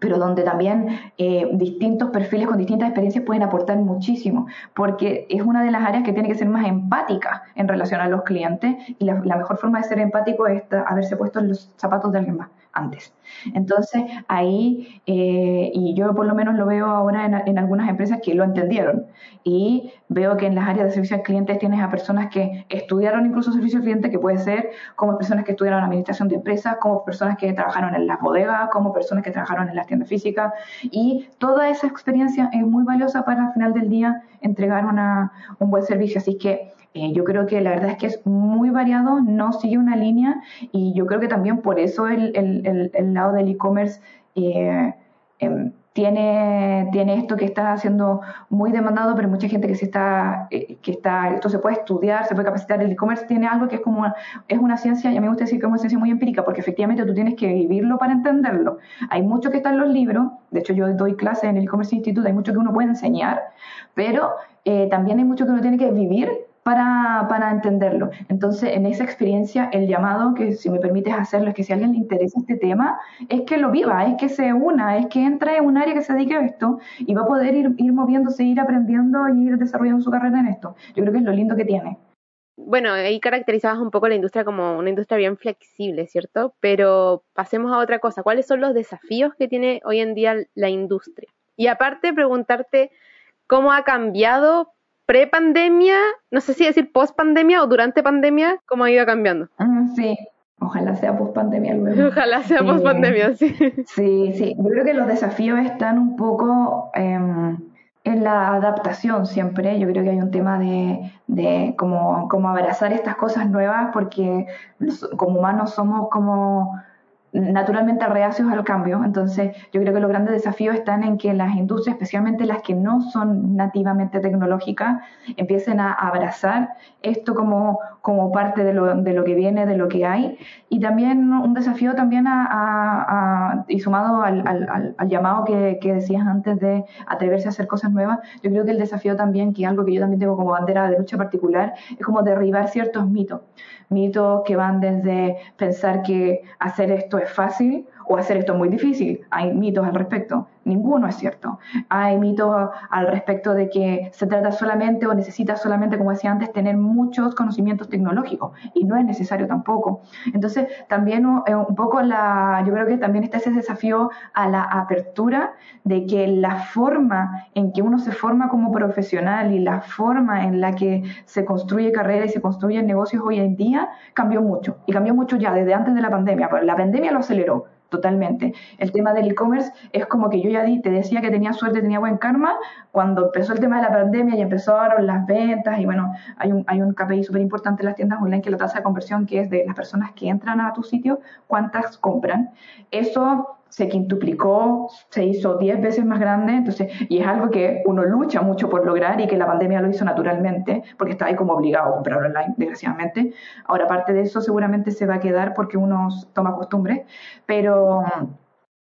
pero donde también eh, distintos perfiles con distintas experiencias pueden aportar muchísimo, porque es una de las áreas que tiene que ser más empática en relación a los clientes y la, mejor forma de ser empático es haberse puesto en los zapatos de alguien más, antes. Entonces, ahí, eh, y yo por lo menos lo veo ahora en, algunas empresas que lo entendieron. Y veo que en las áreas de servicio al cliente tienes a personas que estudiaron incluso servicio al cliente, que puede ser como personas que estudiaron administración de empresas, como personas que trabajaron en las bodegas, como personas que trabajaron en las tiendas físicas. Y toda esa experiencia es muy valiosa para al final del día entregar una, un buen servicio. Así que eh, yo creo que la verdad es que es muy variado, no sigue una línea y yo creo que también por eso el, el, el, lado del e-commerce eh, em, tiene, tiene esto que está siendo muy demandado, pero mucha gente que se está, eh, que está, esto se puede estudiar, se puede capacitar. El e-commerce tiene algo que es como es una ciencia, y a mí me gusta decir que es una ciencia muy empírica, porque efectivamente tú tienes que vivirlo para entenderlo. Hay mucho que está en los libros, de hecho yo doy clases en el e-commerce institute, hay mucho que uno puede enseñar, pero también hay mucho que uno tiene que vivir para, para, entenderlo. Entonces, en esa experiencia, el llamado, que si me permites hacerlo, es que si a alguien le interesa este tema, es que lo viva, es que se una, es que entre en un área que se dedique a esto y va a poder ir, ir moviéndose, ir aprendiendo y ir desarrollando su carrera en esto. Yo creo que es lo lindo que tiene. Bueno, ahí caracterizabas un poco la industria como una industria bien flexible, ¿cierto? Pero pasemos a otra cosa. ¿Cuáles son los desafíos que tiene hoy en día la industria? Y aparte, preguntarte cómo ha cambiado pre-pandemia, no sé si decir post-pandemia o durante pandemia, cómo ha ido cambiando. Ah, sí, Ojalá sea post-pandemia luego. Ojalá sea post-pandemia, sí. Sí, sí. Yo creo que los desafíos están un poco em, en la adaptación siempre. Yo creo que hay un tema de, de como, como abrazar estas cosas nuevas porque como humanos somos como naturalmente reacios al cambio. Entonces, yo creo que los grandes desafíos están en que las industrias, especialmente las que no son nativamente tecnológicas, empiecen a abrazar esto como, como parte de lo, de lo que viene, de lo que hay. Y también un desafío también a, y sumado al, al, llamado que, que, decías antes de atreverse a hacer cosas nuevas, yo creo que el desafío también, que es algo que yo también tengo como bandera de lucha particular, es como derribar ciertos mitos mitos que van desde pensar que hacer esto es fácil o hacer esto es muy difícil. Hay mitos al respecto ninguno es cierto. Hay mitos al respecto de que se trata solamente o necesita solamente, como decía antes, tener muchos conocimientos tecnológicos y no es necesario tampoco. Entonces, también eh, un poco la, yo creo que también está ese desafío a la apertura de que la forma en que uno se forma como profesional y la forma en la que se construye carrera y se construyen negocios hoy en día cambió mucho y cambió mucho ya desde antes de la pandemia, pero la pandemia lo aceleró totalmente. El tema del e-commerce es como que yo ya te decía que tenía suerte, tenía buen karma, cuando empezó el tema de la pandemia y empezaron las ventas y bueno, hay un, hay un KPI súper importante en las tiendas online que es la tasa de conversión que es de las personas que entran a tu sitio, cuántas compran. Eso se quintuplicó, se hizo 10 veces más grande, entonces, y es algo que uno lucha mucho por lograr y que la pandemia lo hizo naturalmente, porque está ahí como obligado a comprar online, desgraciadamente. Ahora, aparte de eso, seguramente se va a quedar porque uno toma costumbre, pero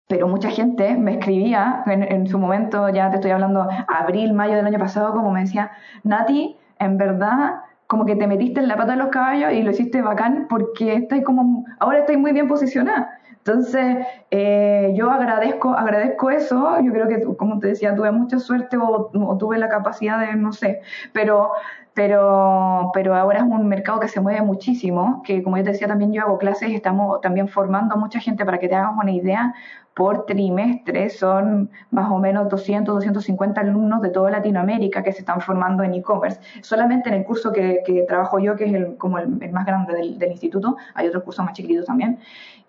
pero mucha gente me escribía en, en, su momento, ya te estoy hablando, abril, mayo del año pasado, como me decía, Nati, en verdad, como que te metiste en la pata de los caballos y lo hiciste bacán porque estoy como, ahora estoy muy bien posicionada. Entonces, eh, yo agradezco, agradezco eso. Yo creo que, como te decía, tuve mucha suerte o, tuve la capacidad de, no sé, pero, pero, pero ahora es un mercado que se mueve muchísimo, que como yo te decía, también yo hago clases y estamos también formando a mucha gente para que te hagas una idea por trimestre son más o menos 200, 250 alumnos de toda Latinoamérica que se están formando en e-commerce. Solamente en el curso que, trabajo yo, que es el, como el, más grande del, instituto, hay otros cursos más chiquitos también,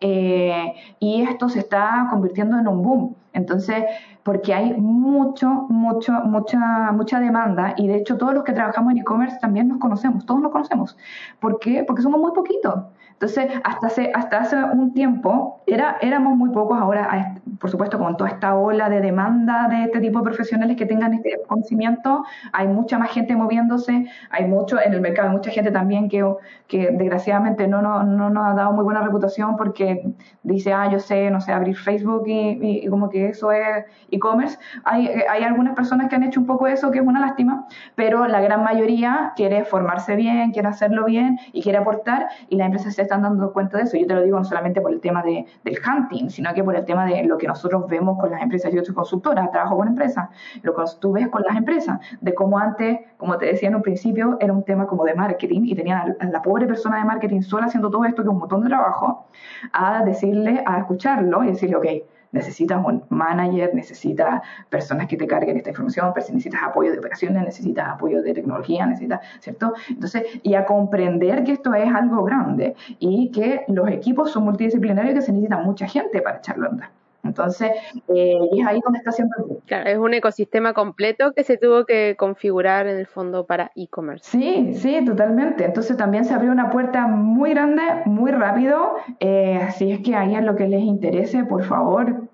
eh, y esto se está convirtiendo en un boom. Entonces, porque hay mucho, mucho, mucha, mucha demanda y de hecho todos los que trabajamos en e-commerce también nos conocemos, todos nos conocemos. ¿Por qué? Porque somos muy poquitos. Entonces, hasta hace, hasta hace un tiempo era, éramos muy pocos, ahora, por supuesto, con toda esta ola de demanda de este tipo de profesionales que tengan este conocimiento, hay mucha más gente moviéndose, hay mucho en el mercado, hay mucha gente también que, que desgraciadamente no, no, nos ha dado muy buena reputación porque dice, ah, yo sé, no sé, abrir Facebook y, como que eso es e-commerce. Hay, hay algunas personas que han hecho un poco eso, que es una lástima, pero la gran mayoría quiere formarse bien, quiere hacerlo bien y quiere aportar y las empresas se están dando cuenta de eso. Yo te lo digo no solamente por el tema de, del hunting, sino que por el tema de lo que nosotros vemos con las empresas. Yo soy consultora, trabajo con empresas, lo que tú ves con las empresas, de cómo antes, como te decía en un principio, era un tema como de marketing y tenían a la pobre persona de marketing sola haciendo todo esto, que es un montón de trabajo, a decirle, a escucharlo y decirle, ok, necesitas un manager, necesitas personas que te carguen esta información, necesitas apoyo de operaciones, necesitas apoyo de tecnología, necesitas, ¿cierto? Entonces, y a comprender que esto es algo grande y que los equipos son multidisciplinarios y que se necesita mucha gente para echarlo a andar. Entonces, eh, y es ahí donde está siempre el Claro, es un ecosistema completo que se tuvo que configurar en el fondo para e-commerce. Sí, sí, totalmente. Entonces también se abrió una puerta muy grande, muy rápido. Eh, así es que ahí es lo que les interese, por favor,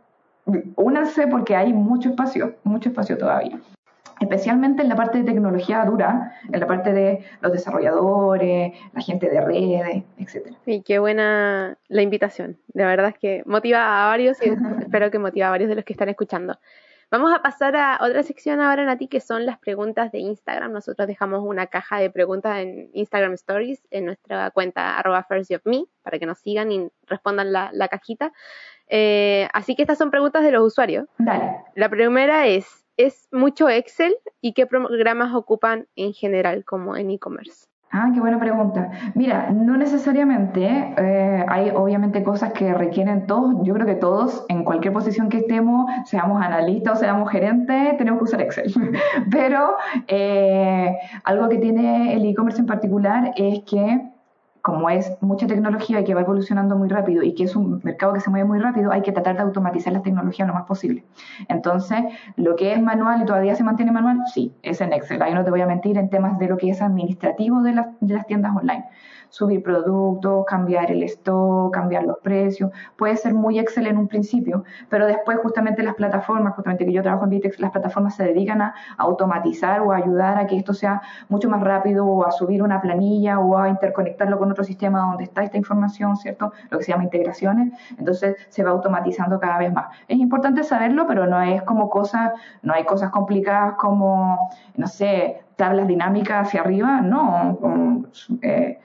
únanse porque hay mucho espacio, mucho espacio todavía especialmente en la parte de tecnología dura, en la parte de los desarrolladores, la gente de redes, etcétera. Y qué buena la invitación. De verdad es que motiva a varios y espero que motive a varios de los que están escuchando. Vamos a pasar a otra sección ahora, Nati, que son las preguntas de Instagram. Nosotros dejamos una caja de preguntas en Instagram Stories en nuestra cuenta arroba firstjobme para que nos sigan y respondan la, cajita. Eh, así que estas son preguntas de los usuarios. Dale. La primera es, ¿Es mucho Excel y qué programas ocupan en general como en e-commerce? Ah, qué buena pregunta. Mira, no necesariamente. Eh, hay obviamente cosas que requieren todos, yo creo que todos, en cualquier posición que estemos, seamos analistas o seamos gerentes, tenemos que usar Excel. Pero eh, algo que tiene el e-commerce en particular es que como es mucha tecnología y que va evolucionando muy rápido y que es un mercado que se mueve muy rápido, hay que tratar de automatizar la tecnología lo más posible. Entonces, lo que es manual y todavía se mantiene manual, sí, es en Excel. Ahí no te voy a mentir en temas de lo que es administrativo las, de las tiendas online subir productos, cambiar el stock, cambiar los precios. Puede ser muy Excel en un principio, pero después justamente las plataformas, justamente que yo trabajo en Vitex, las plataformas se dedican a automatizar o a ayudar a que esto sea mucho más rápido o a subir una planilla o a interconectarlo con otro sistema donde está esta información, ¿cierto? Lo que se llama integraciones. Entonces se va automatizando cada vez más. Es importante saberlo, pero no es como cosas, no hay cosas complicadas como, no sé, tablas dinámicas hacia arriba, no. Eh,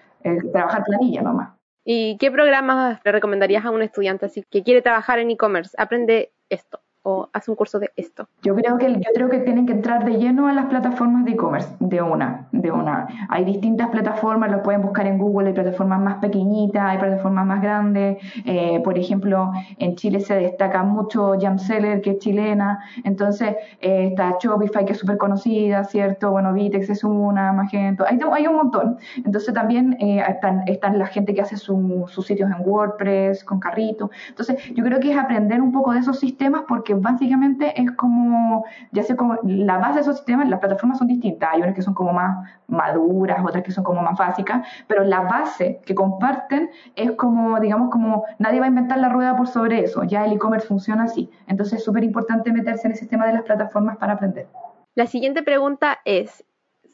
trabajar planilla nomás. ¿Y qué programas le recomendarías a un estudiante así que quiere trabajar en e-commerce? Aprende esto o haz un curso de esto? Yo creo que yo creo que tienen que entrar de lleno a las plataformas de e-commerce, de una, de una. Hay distintas plataformas, lo pueden buscar en Google, hay plataformas más pequeñitas, hay plataformas más grandes. Eh, por ejemplo, en Chile se destaca mucho Jamseller, que es chilena. Entonces eh, está Shopify, que es súper conocida, ¿cierto? Bueno, Vitex es una, Magento, hay, un montón. Entonces también eh, están, están la gente que hace sus sitios en WordPress, con carrito. Entonces yo creo que es aprender un poco de esos sistemas porque básicamente es como, ya sé como, la base de esos sistemas, las plataformas son distintas, hay unas que son como más maduras, otras que son como más básicas, pero la base que comparten es como, digamos, como nadie va a inventar la rueda por sobre eso, ya el e-commerce funciona así, entonces es súper importante meterse en el sistema de las plataformas para aprender. La siguiente pregunta es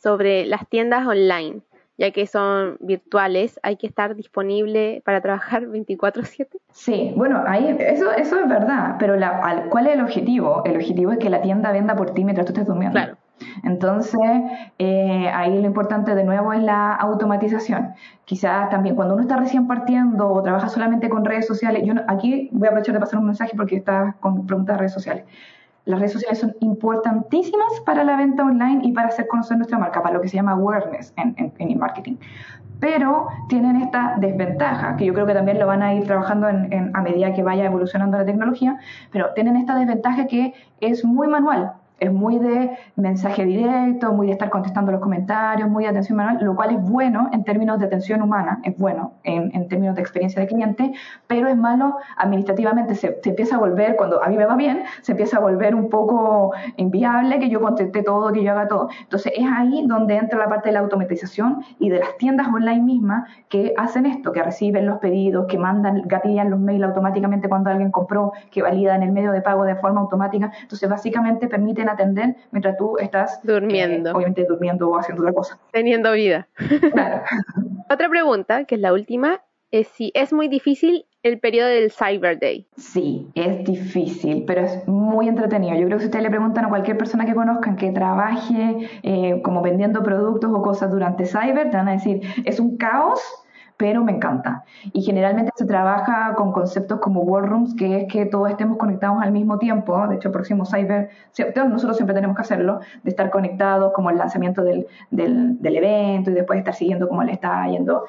sobre las tiendas online ya que son virtuales, hay que estar disponible para trabajar 24/7. Sí, bueno, ahí eso, eso es verdad, pero la, ¿cuál es el objetivo? El objetivo es que la tienda venda por ti mientras tú estés durmiendo. Claro. Entonces, eh, ahí lo importante de nuevo es la automatización. Quizás también cuando uno está recién partiendo o trabaja solamente con redes sociales, yo aquí voy a aprovechar de pasar un mensaje porque está con preguntas de redes sociales. Las redes sociales son importantísimas para la venta online y para hacer conocer nuestra marca, para lo que se llama awareness en, marketing. Pero tienen esta desventaja, que yo creo que también lo van a ir trabajando a medida que vaya evolucionando la tecnología, pero tienen esta desventaja que es muy manual es muy de mensaje directo, muy de estar contestando los comentarios, muy de atención manual, lo cual es bueno en términos de atención humana, es bueno en, términos de experiencia de cliente, pero es malo administrativamente, se, se, empieza a volver, cuando a mí me va bien, se empieza a volver un poco inviable que yo conteste todo, que yo haga todo. Entonces es ahí donde entra la parte de la automatización y de las tiendas online mismas que hacen esto, que reciben los pedidos, que mandan, gatillan los mails automáticamente cuando alguien compró, que validan el medio de pago de forma automática. Entonces básicamente permiten atender mientras tú estás durmiendo. Eh, obviamente durmiendo o haciendo otra cosa. Teniendo vida. Claro. otra pregunta, que es la última, es si es muy difícil el periodo del Cyber Day? Sí, es difícil, pero es muy entretenido. Yo creo que si ustedes le preguntan a cualquier persona que conozcan que trabaje eh, como vendiendo productos o cosas durante Cyber, te van a decir, es un caos, pero me encanta. Y generalmente se trabaja con conceptos como War Rooms, que es que todos estemos conectados al mismo tiempo. De hecho, el próximo Cyber, nosotros siempre tenemos que hacerlo, de estar conectados como el lanzamiento del, del, evento y después estar siguiendo cómo le está yendo,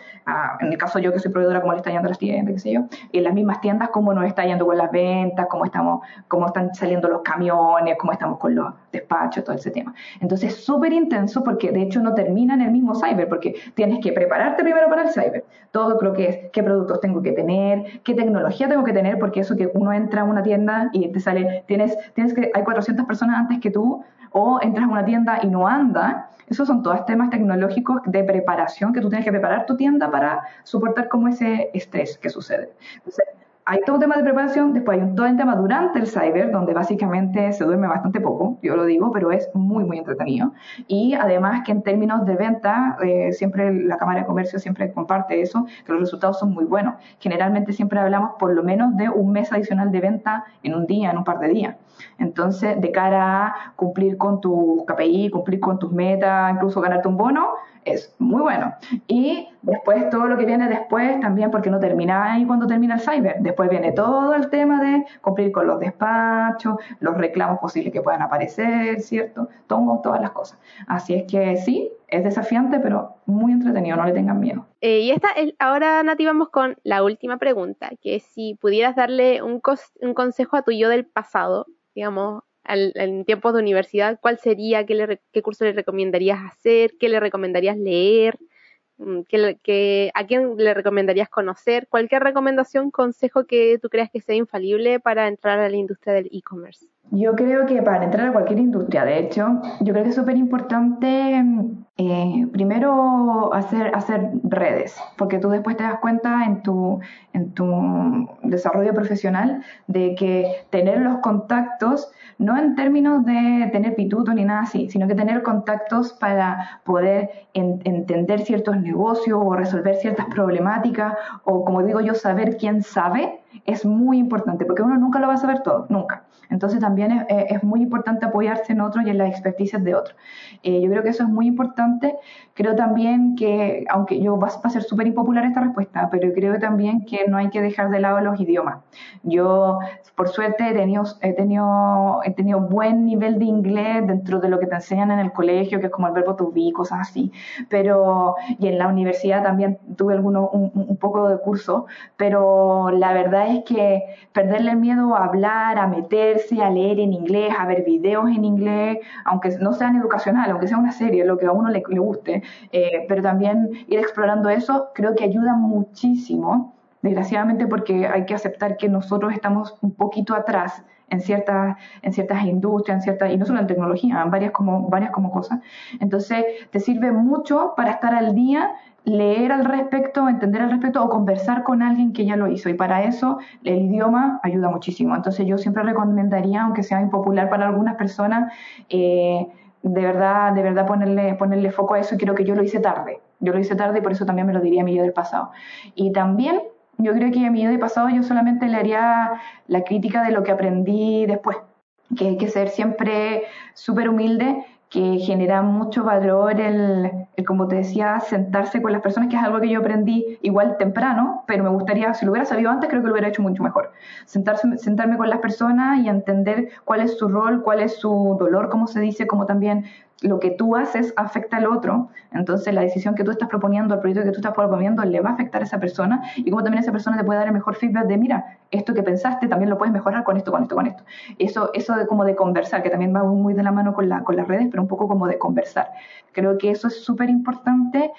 en el caso yo que soy proveedora, cómo le está yendo a las tiendas, qué sé yo, y en las mismas tiendas, cómo nos está yendo con las ventas, cómo, estamos, cómo están saliendo los camiones, cómo estamos con los despachos, todo ese tema. Entonces, súper intenso porque de hecho no termina en el mismo Cyber, porque tienes que prepararte primero para el Cyber todo lo que es qué productos tengo que tener, qué tecnología tengo que tener, porque eso que uno entra a una tienda y te sale, tienes, tienes que, hay 400 personas antes que tú, o entras a una tienda y no anda, esos son todos temas tecnológicos de preparación que tú tienes que preparar tu tienda para soportar como ese estrés que sucede. Entonces, hay todo un tema de preparación, después hay un, todo un tema durante el cyber, donde básicamente se duerme bastante poco, yo lo digo, pero es muy, muy entretenido. Y además que en términos de venta, eh, siempre la Cámara de Comercio siempre comparte eso, que los resultados son muy buenos. Generalmente siempre hablamos por lo menos de un mes adicional de venta en un día, en un par de días. Entonces, de cara a cumplir con tu KPI, cumplir con tus metas, incluso ganarte un bono, es muy bueno. Y después todo lo que viene después también, porque no termina ahí cuando termina el cyber. Después viene todo el tema de cumplir con los despachos, los reclamos posibles que puedan aparecer, ¿cierto? Todo, todas las cosas. Así es que sí, es desafiante, pero muy entretenido, no le tengan miedo. Eh, y esta, ahora Nati vamos con la última pregunta, que es si pudieras darle un, un consejo a tu yo del pasado, digamos, en tiempos de universidad, ¿cuál sería? Qué, ¿Qué curso le recomendarías hacer? ¿Qué le recomendarías leer? Mm, ¿Qué, ¿A quién le recomendarías conocer? Cualquier recomendación, consejo que tú creas que sea infalible para entrar a la industria del e-commerce. Yo creo que para entrar a cualquier industria, de hecho, yo creo que es súper importante eh, primero hacer, hacer redes, porque tú después te das cuenta en tu, en tu desarrollo profesional de que tener los contactos, no en términos de tener pituto ni nada así, sino que tener contactos para poder entender ciertos negocios o resolver ciertas problemáticas, o como digo yo, saber quién sabe, es muy importante, porque uno nunca lo va a saber todo, nunca. Entonces también es, es muy importante apoyarse en otros y en las experticias de otros. Eh, yo creo que eso es muy importante. Creo también que, aunque yo va, a ser súper impopular esta respuesta, pero creo también que no hay que dejar de lado los idiomas. Yo, por suerte, he tenido, he tenido, he tenido buen nivel de inglés dentro de lo que te enseñan en el colegio, que es como el verbo to be, cosas así. Pero, y en la universidad también tuve alguno, un, un poco de curso, pero la verdad es que perderle el miedo a hablar, a meterse, a leer en inglés, a ver videos en inglés, aunque no sean educacionales, aunque sea una serie, lo que a uno le, guste, eh, pero también ir explorando eso creo que ayuda muchísimo, desgraciadamente porque hay que aceptar que nosotros estamos un poquito atrás en ciertas, en ciertas industrias, ciertas, y no solo en tecnología, en varias como, varias como cosas. Entonces, te sirve mucho para estar al día leer al respecto, entender al respecto o conversar con alguien que ya lo hizo. Y para eso el idioma ayuda muchísimo. Entonces yo siempre recomendaría, aunque sea impopular para algunas personas, eh, de verdad, de verdad ponerle, ponerle foco a eso y creo que yo lo hice tarde. Yo lo hice tarde y por eso también me lo diría a mi yo del pasado. Y también yo creo que a mi yo del pasado yo solamente le haría la crítica de lo que aprendí después, que hay que ser siempre súper humilde que genera mucho valor el, como te decía, sentarse con las personas, que es algo que yo aprendí igual temprano, pero me gustaría, si lo hubiera sabido antes, creo que lo hubiera hecho mucho mejor. Sentarse, sentarme con las personas y entender cuál es su rol, cuál es su dolor, como se dice, como también lo que tú haces afecta al otro, entonces la decisión que tú estás proponiendo, el proyecto que tú estás proponiendo, le va a afectar a esa persona y como también esa persona te puede dar el mejor feedback de, mira, esto que pensaste también lo puedes mejorar con esto, con esto, con esto. Eso, eso de como de conversar, que también va muy de la mano con, la, con las redes, pero un poco como de conversar. Creo que eso es súper importante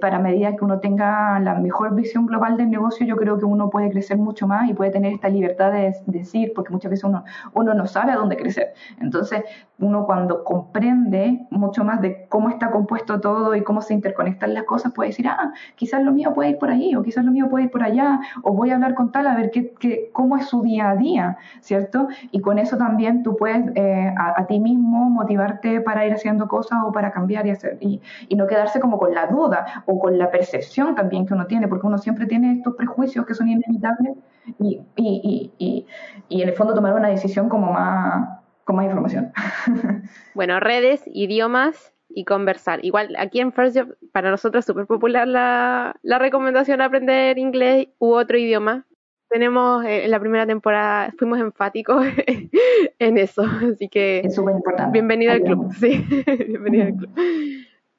para medida que uno tenga la mejor visión global del negocio, yo creo que uno puede crecer mucho más y puede tener esta libertad de decir, porque muchas veces uno, uno no sabe a dónde crecer. Entonces, uno cuando comprende mucho más de cómo está compuesto todo y cómo se interconectan las cosas, puede decir, ah, quizás lo mío puede ir por ahí, o quizás lo mío puede ir por allá, o voy a hablar con tal a ver qué, qué cómo es su día a día, ¿cierto? Y con eso también tú puedes eh, a, ti mismo motivarte para ir haciendo cosas o para cambiar y hacer, y, y no quedarse como con la duda o con la percepción también que uno tiene, porque uno siempre tiene estos prejuicios que son inevitables y, y, y, y en el fondo tomar una decisión como más, con más información. bueno, redes, idiomas y conversar. Igual aquí en First Job, para nosotros es súper popular la, la recomendación de aprender inglés u otro idioma. Tenemos eh, en la primera temporada, fuimos enfáticos en eso, así que... Es súper importante. Bienvenido al club, sí, bienvenido al club.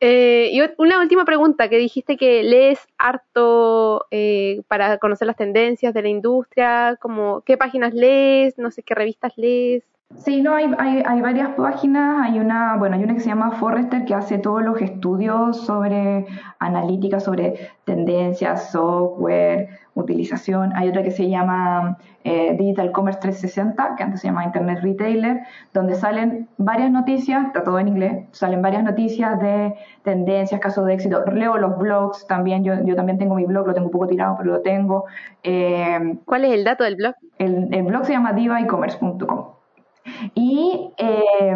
Eh, y una última pregunta, que dijiste que lees harto eh, para conocer las tendencias de la industria, como qué páginas lees, no sé qué revistas lees. Sí, no, hay, hay, hay, varias páginas. Hay una, bueno, hay una que se llama Forrester que hace todos los estudios sobre analítica, sobre tendencias, software, utilización. Hay otra que se llama eh, Digital Commerce 360, que antes se llama Internet Retailer, donde salen varias noticias, está todo en inglés, salen varias noticias de tendencias, casos de éxito. Leo los blogs también, yo, yo también tengo mi blog, lo tengo un poco tirado, pero lo tengo. Eh, ¿Cuál es el dato del blog? El, el blog se llama divaecommerce.com. Y, eh,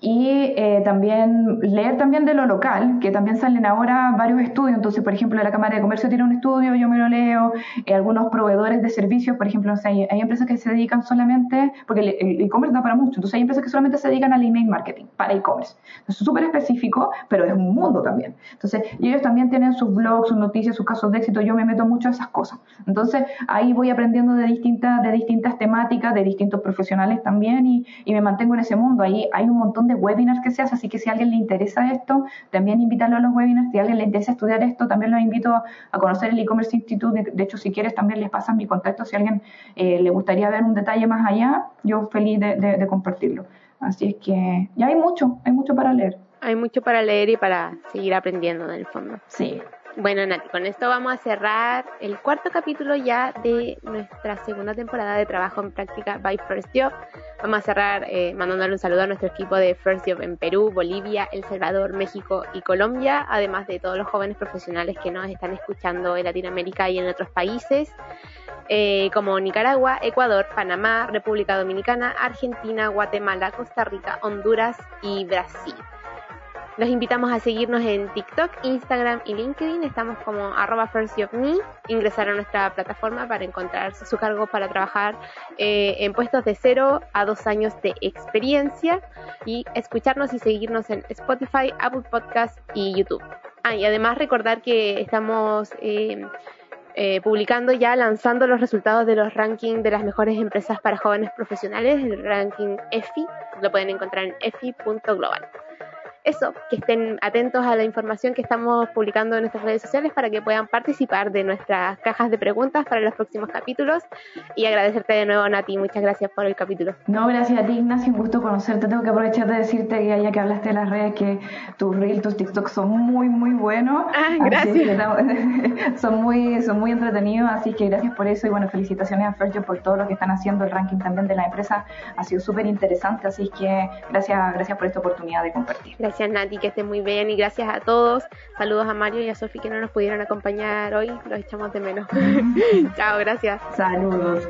y eh, también leer también de lo local, que también salen ahora varios estudios. Entonces, por ejemplo, la Cámara de Comercio tiene un estudio, yo me lo leo. Eh, algunos proveedores de servicios, por ejemplo, hay, empresas que se dedican solamente, porque el e-commerce da para mucho. Entonces, hay empresas que solamente se dedican al email marketing para e-commerce. Es súper específico, pero es un mundo también. Entonces, ellos también tienen sus blogs, sus noticias, sus casos de éxito. Yo me meto mucho a esas cosas. Entonces, ahí voy aprendiendo de distintas, de distintas temáticas, de distintos profesionales también y, y me mantengo en ese mundo. Ahí hay un montón de webinars que se hace, así que si a alguien le interesa esto, también invitarlo a los webinars, si a alguien le interesa estudiar esto, también los invito a conocer el e-commerce institute, de, hecho si quieres también les pasan mi contacto, si a alguien eh, le gustaría ver un detalle más allá, yo feliz de, compartirlo. Así es que ya hay mucho, hay mucho para leer. Hay mucho para leer y para seguir aprendiendo en el fondo. Sí. Bueno, Nati, con esto vamos a cerrar el cuarto capítulo ya de nuestra segunda temporada de trabajo en práctica by First Job. Vamos a cerrar eh, mandándole un saludo a nuestro equipo de First Job en Perú, Bolivia, El Salvador, México y Colombia, además de todos los jóvenes profesionales que nos están escuchando en Latinoamérica y en otros países. Eh, como Nicaragua, Ecuador, Panamá, República Dominicana, Argentina, Guatemala, Costa Rica, Honduras y Brasil. Los invitamos a seguirnos en TikTok, Instagram y LinkedIn. Estamos como arroba firstjobme. Ingresar a nuestra plataforma para encontrar su cargo para trabajar eh, en puestos de cero a dos años de experiencia. Y escucharnos y seguirnos en Spotify, Apple Podcast y YouTube. Ah, y además recordar que estamos... Eh, eh, publicando ya, lanzando los resultados de los rankings de las mejores empresas para jóvenes profesionales, el ranking EFI, lo pueden encontrar en efi.global eso, que estén atentos a la información que estamos publicando en nuestras redes sociales para que puedan participar de nuestras cajas de preguntas para los próximos capítulos. Y agradecerte de nuevo, Nati, muchas gracias por el capítulo. No, gracias a ti, Ignacio, un gusto conocerte. Tengo que aprovechar de decirte que ya que hablaste de las redes, que tus reels, tus TikToks son muy, muy buenos. Ah, gracias. son muy, son muy entretenidos, así que gracias por eso y bueno, felicitaciones a Fergio por todo lo que están haciendo. El ranking también de la empresa ha sido súper interesante, así que gracias, gracias por esta oportunidad de compartir. Gracias Nati, que esté muy bien y gracias a todos. Saludos a Mario y a Sofi que no nos pudieron acompañar hoy. Los echamos de menos. Chao, gracias. Saludos.